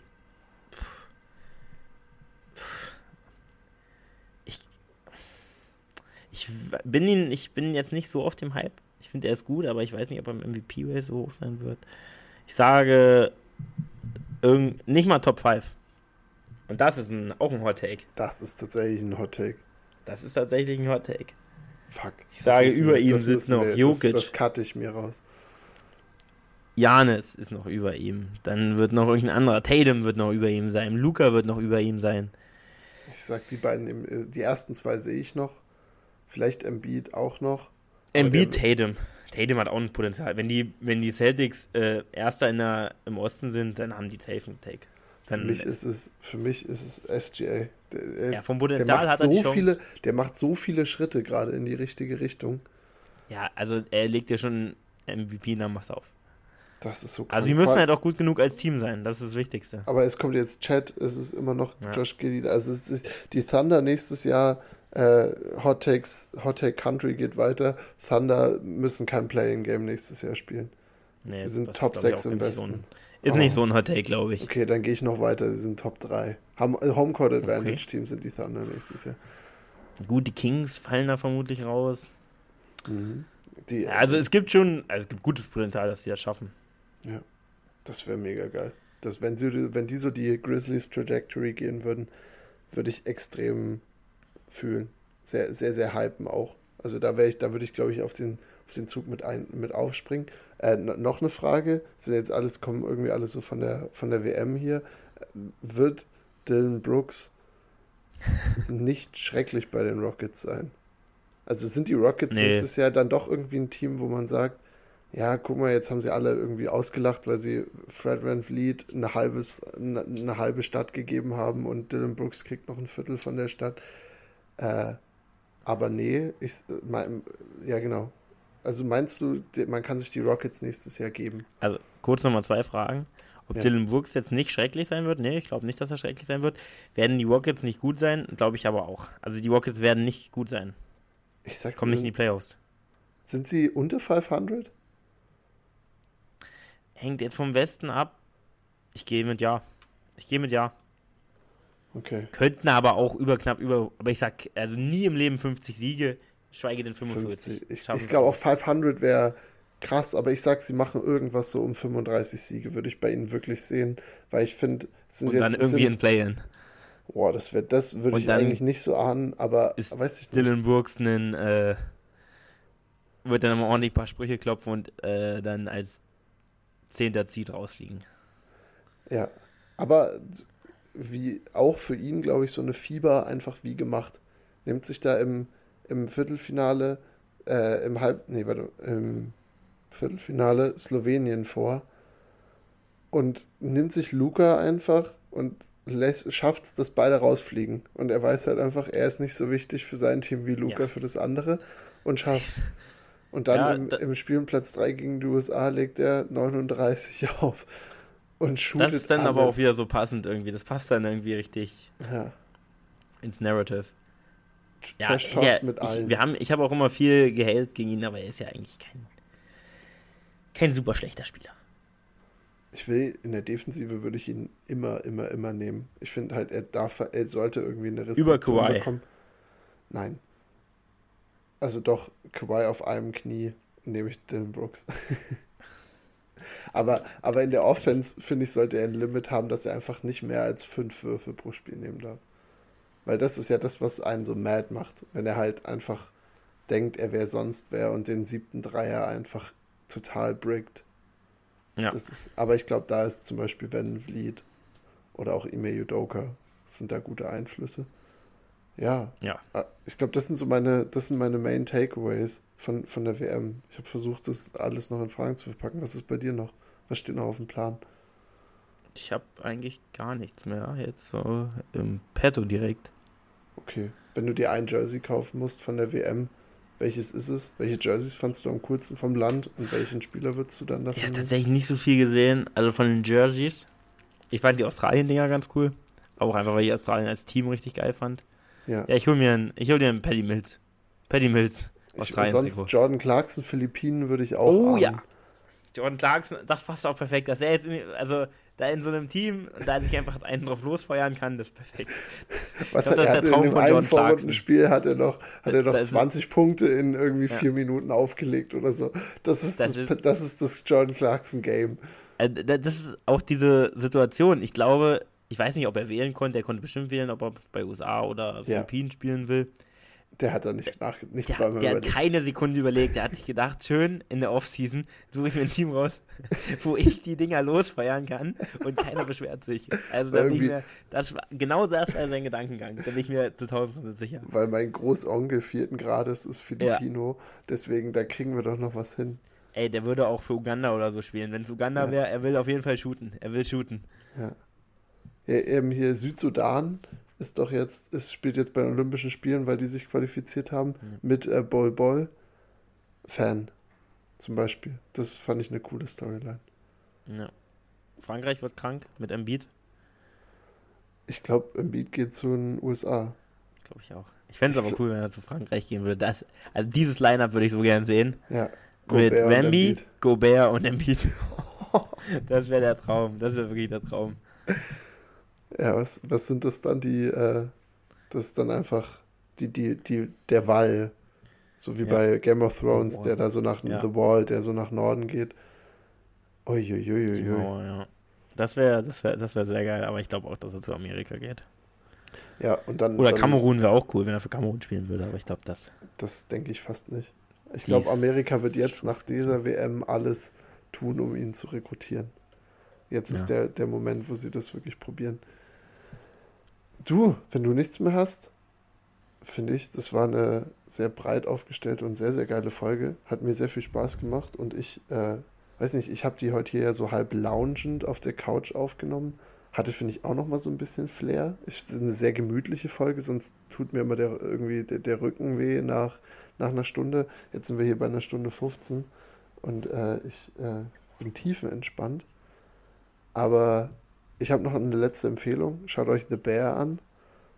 Ich bin ihn, ich bin jetzt nicht so auf dem Hype. Ich finde, er ist gut, aber ich weiß nicht, ob er im MVP-Race so hoch sein wird. Ich sage irgend, nicht mal Top 5. Und das ist ein, auch ein Hot Take. Das ist tatsächlich ein Hot Take. Das ist tatsächlich ein Hot Take. Fuck. Ich sage, über wir, ihm sitzt noch wir, Jokic. Das, das cutte ich mir raus. Janis ist noch über ihm. Dann wird noch irgendein anderer. Tatum wird noch über ihm sein. Luca wird noch über ihm sein. Ich sag, die beiden, die ersten zwei sehe ich noch. Vielleicht Embiid auch noch. Embiid, Tatum. Tatum hat auch ein Potenzial. Wenn die, wenn die Celtics äh, Erster in der, im Osten sind, dann haben die safe einen Take. Dann für, mich ist es, für mich ist es SGA. Der, ja, vom Potenzial hat er so viele, Der macht so viele Schritte gerade in die richtige Richtung. Ja, also er legt ja schon MVP-Namen was auf. Das ist so Also sie müssen halt auch gut genug als Team sein, das ist das Wichtigste. Aber es kommt jetzt Chat, es ist immer noch ja. Josh Giddy. Also ist, die Thunder nächstes Jahr äh, Hot, Takes, Hot Take Country geht weiter. Thunder müssen kein Playing-Game nächstes Jahr spielen. Nee, Sie sind Top 6 im Westen. So ist oh. nicht so ein Hot Take, glaube ich. Okay, dann gehe ich noch weiter. Sie sind Top 3. Haben, äh, Homecourt Advantage okay. Teams sind die Thunder nächstes Jahr. Gut, die Kings fallen da vermutlich raus. Mhm. Die, also es gibt schon, also es gibt gutes Potenzial, dass sie das schaffen. Ja, das wäre mega geil. Das, wenn, sie, wenn die so die Grizzlies Trajectory gehen würden, würde ich extrem fühlen. Sehr, sehr, sehr hypen auch. Also da wäre ich, da würde ich, glaube ich, auf den, auf den Zug mit, ein, mit aufspringen. Äh, noch eine Frage, sind jetzt alles, kommen irgendwie alles so von der, von der WM hier. Wird Dylan Brooks [LAUGHS] nicht schrecklich bei den Rockets sein? Also sind die Rockets nee. nächstes Jahr dann doch irgendwie ein Team, wo man sagt, ja, guck mal, jetzt haben sie alle irgendwie ausgelacht, weil sie Fred Van Vliet eine, halbes, eine, eine halbe Stadt gegeben haben und Dylan Brooks kriegt noch ein Viertel von der Stadt. Äh, aber nee, ich, mein, ja genau. Also meinst du, man kann sich die Rockets nächstes Jahr geben? Also kurz nochmal zwei Fragen. Ob ja. Dylan Brooks jetzt nicht schrecklich sein wird? Nee, ich glaube nicht, dass er schrecklich sein wird. Werden die Rockets nicht gut sein? Glaube ich aber auch. Also die Rockets werden nicht gut sein. Ich sag's Kommen nicht in die Playoffs. Sind sie unter 500? Hängt jetzt vom Westen ab. Ich gehe mit Ja. Ich gehe mit Ja. Okay. Könnten aber auch über knapp über, aber ich sag, also nie im Leben 50 Siege, schweige denn 45. 50. Ich, ich glaube auch 500 wäre krass, aber ich sag, sie machen irgendwas so um 35 Siege, würde ich bei ihnen wirklich sehen, weil ich finde, sind Und jetzt, dann irgendwie sind, ein Play-In. Boah, das wird, das würde ich eigentlich nicht so ahnen, aber ist weiß ich nicht. Dylan Brooks einen, äh, wird dann mal ordentlich ein paar Sprüche klopfen und äh, dann als zehnter Seed rausfliegen. Ja, aber wie auch für ihn, glaube ich, so eine Fieber einfach wie gemacht. Nimmt sich da im, im Viertelfinale, äh, im Halb, nee, warte, im Viertelfinale Slowenien vor und nimmt sich Luca einfach und schafft es, dass beide rausfliegen. Und er weiß halt einfach, er ist nicht so wichtig für sein Team wie Luca ja. für das andere und schafft [LAUGHS] Und dann ja, im, im Spiel Platz 3 gegen die USA legt er 39 [LAUGHS] auf und shootet Das ist dann alles. aber auch wieder so passend irgendwie. Das passt dann irgendwie richtig ja. ins Narrative. Ja, ja mit allen. Ich, wir haben, ich habe auch immer viel gehatet gegen ihn, aber er ist ja eigentlich kein, kein super schlechter Spieler. Ich will, in der Defensive würde ich ihn immer, immer, immer nehmen. Ich finde halt, er darf, er sollte irgendwie eine Restriktion Über Kawhi. bekommen. Nein. Also doch, Kawhi auf einem Knie nehme ich Dylan Brooks. [LAUGHS] aber, aber in der Offense, finde ich, sollte er ein Limit haben, dass er einfach nicht mehr als fünf Würfe pro Spiel nehmen darf. Weil das ist ja das, was einen so mad macht. Wenn er halt einfach denkt, er wäre sonst wer und den siebten Dreier einfach total brickt. Ja. Das ist, aber ich glaube, da ist zum Beispiel Van Vliet oder auch Ime Yudoka. Das sind da gute Einflüsse. Ja. Ja. Ah, ich glaube, das sind so meine, das sind meine Main Takeaways von, von der WM. Ich habe versucht, das alles noch in Fragen zu verpacken. Was ist bei dir noch? Was steht noch auf dem Plan? Ich habe eigentlich gar nichts mehr jetzt so im Petto direkt. Okay. Wenn du dir ein Jersey kaufen musst von der WM, welches ist es? Welche Jerseys fandst du am coolsten vom Land und welchen Spieler würdest du dann davon? Ich habe tatsächlich nicht so viel gesehen, also von den Jerseys. Ich fand die Australien-Dinger ganz cool. Auch einfach, weil ich Australien als Team richtig geil fand. Ja, ja ich hole mir einen, ich hol dir einen Paddy Mills. Paddy Mills. Australien sonst Trikot. Jordan Clarkson, Philippinen würde ich auch. Oh ahnen. ja. Jordan Clarkson, das passt auch perfekt, dass er jetzt, also da in so einem Team und da sich einfach einen drauf losfeuern kann, das ist perfekt. [LAUGHS] Was glaub, hat, er hat in dem einen Vorrundenspiel hat er noch, hat er noch 20 ist, Punkte in irgendwie ja. vier Minuten aufgelegt oder so. Das ist das, das, ist, das, ist das Jordan Clarkson Game. Äh, das ist auch diese Situation. Ich glaube, ich weiß nicht, ob er wählen konnte. Er konnte bestimmt wählen, ob er bei USA oder Philippinen ja. spielen will. Der hat da nicht nach, nicht der, zweimal Der überlegt. hat keine Sekunde überlegt. Der hat sich gedacht, schön, in der Offseason suche ich mir ein Team raus, [LAUGHS] wo ich die Dinger losfeuern kann und keiner beschwert sich. Also da bin ich mir, das, genau das war sein Gedankengang. Da bin ich mir zu 1000 sicher. Weil mein Großonkel vierten Grades ist Filipino, ja. deswegen da kriegen wir doch noch was hin. Ey, der würde auch für Uganda oder so spielen. Wenn es Uganda ja. wäre, er will auf jeden Fall shooten. Er will shooten. Ja. ja eben hier Südsudan ist doch jetzt, es spielt jetzt bei den Olympischen Spielen, weil die sich qualifiziert haben, ja. mit äh, Bol Bol. Fan zum Beispiel. Das fand ich eine coole Storyline. Ja. Frankreich wird krank mit Embiid. Ich glaube, Embiid geht zu den USA. Glaube ich auch. Ich fände es aber cool, wenn er zu Frankreich gehen würde. Das, also dieses Line-Up würde ich so gern sehen. Ja. Gobert mit Wemby, Gobert und Embiid. [LAUGHS] das wäre der Traum. Das wäre wirklich der Traum. Ja, was, was sind das dann? Die, äh, das ist dann einfach die, die, die, der Wall. So wie ja. bei Game of Thrones, der da so nach ja. The Wall, der so nach Norden geht. Uiuiuiui. Mauer, ja. Das wäre das wär, das wär sehr geil, aber ich glaube auch, dass er zu Amerika geht. Ja, und dann. Oder dann, Kamerun wäre auch cool, wenn er für Kamerun spielen würde, aber ich glaube das. Das denke ich fast nicht. Ich glaube, Amerika wird jetzt nach dieser WM alles tun, um ihn zu rekrutieren. Jetzt ist ja. der, der Moment, wo sie das wirklich probieren. Du, wenn du nichts mehr hast, finde ich, das war eine sehr breit aufgestellte und sehr, sehr geile Folge. Hat mir sehr viel Spaß gemacht und ich, äh, weiß nicht, ich habe die heute hier so halb loungend auf der Couch aufgenommen. Hatte, finde ich, auch noch mal so ein bisschen Flair. Ist eine sehr gemütliche Folge, sonst tut mir immer der, irgendwie der, der Rücken weh nach, nach einer Stunde. Jetzt sind wir hier bei einer Stunde 15 und äh, ich äh, bin tiefenentspannt. Aber ich habe noch eine letzte Empfehlung. Schaut euch The Bear an.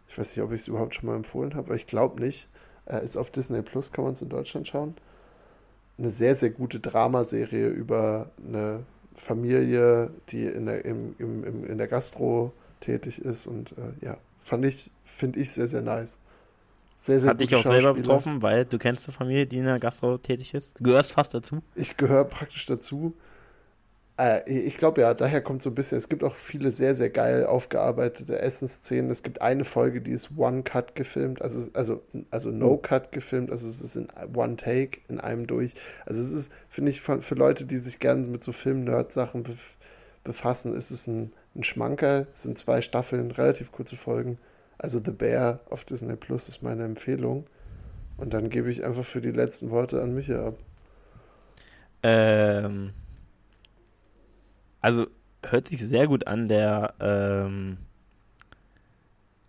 Ich weiß nicht, ob ich es überhaupt schon mal empfohlen habe, aber ich glaube nicht. Äh, ist auf Disney Plus, kann man es in Deutschland schauen. Eine sehr, sehr gute Dramaserie über eine Familie, die in der, im, im, in der Gastro tätig ist. Und äh, ja, fand ich, finde ich sehr, sehr nice. Sehr, sehr Hat dich auch selber betroffen, weil du kennst eine Familie, die in der Gastro tätig ist. Du gehörst fast dazu. Ich gehöre praktisch dazu. Äh, ich glaube ja, daher kommt so ein bisschen. Es gibt auch viele sehr, sehr geil aufgearbeitete Essensszenen. Es gibt eine Folge, die ist One-Cut gefilmt, also, also, also No-Cut gefilmt, also es ist in One-Take, in einem durch. Also es ist, finde ich, für, für Leute, die sich gerne mit so Film-Nerd-Sachen bef befassen, ist es ein, ein Schmankerl. Es sind zwei Staffeln, relativ kurze Folgen. Also The Bear auf Disney Plus ist meine Empfehlung. Und dann gebe ich einfach für die letzten Worte an Micha ab. Ähm, also hört sich sehr gut an, der, ähm,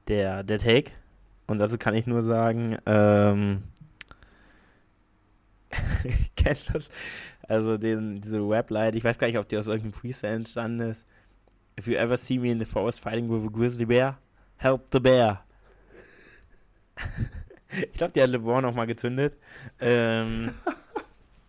der, der Take. Und dazu kann ich nur sagen, ähm, [LAUGHS] ich kenne das, also den, diese Webline, ich weiß gar nicht, ob die aus irgendeinem Freestyle entstanden ist. If you ever see me in the forest fighting with a grizzly bear, help the bear. [LAUGHS] ich glaube, die hat LeBron noch mal gezündet. Ähm, [LAUGHS]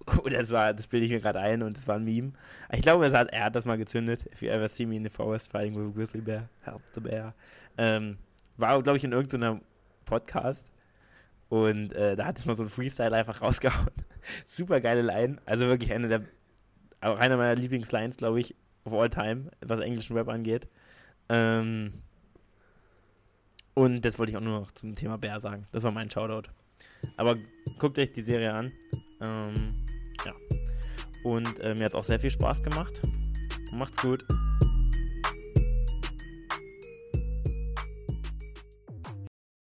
[LAUGHS] oder das, war, das bilde ich mir gerade ein und das war ein Meme. Ich glaube, er hat, er hat das mal gezündet. If you ever see me in the forest fighting with a grizzly bear, help the bear. Ähm, war, glaube ich, in irgendeinem Podcast. Und äh, da hat es mal so ein Freestyle einfach [LAUGHS] rausgehauen. Super geile Line. Also wirklich eine der, auch einer meiner Lieblingslines, glaube ich, of all time, was englischen Rap angeht. Ähm, und das wollte ich auch nur noch zum Thema Bär sagen. Das war mein Shoutout. Aber guckt euch die Serie an. Ähm. Und äh, mir hat es auch sehr viel Spaß gemacht. Macht's gut.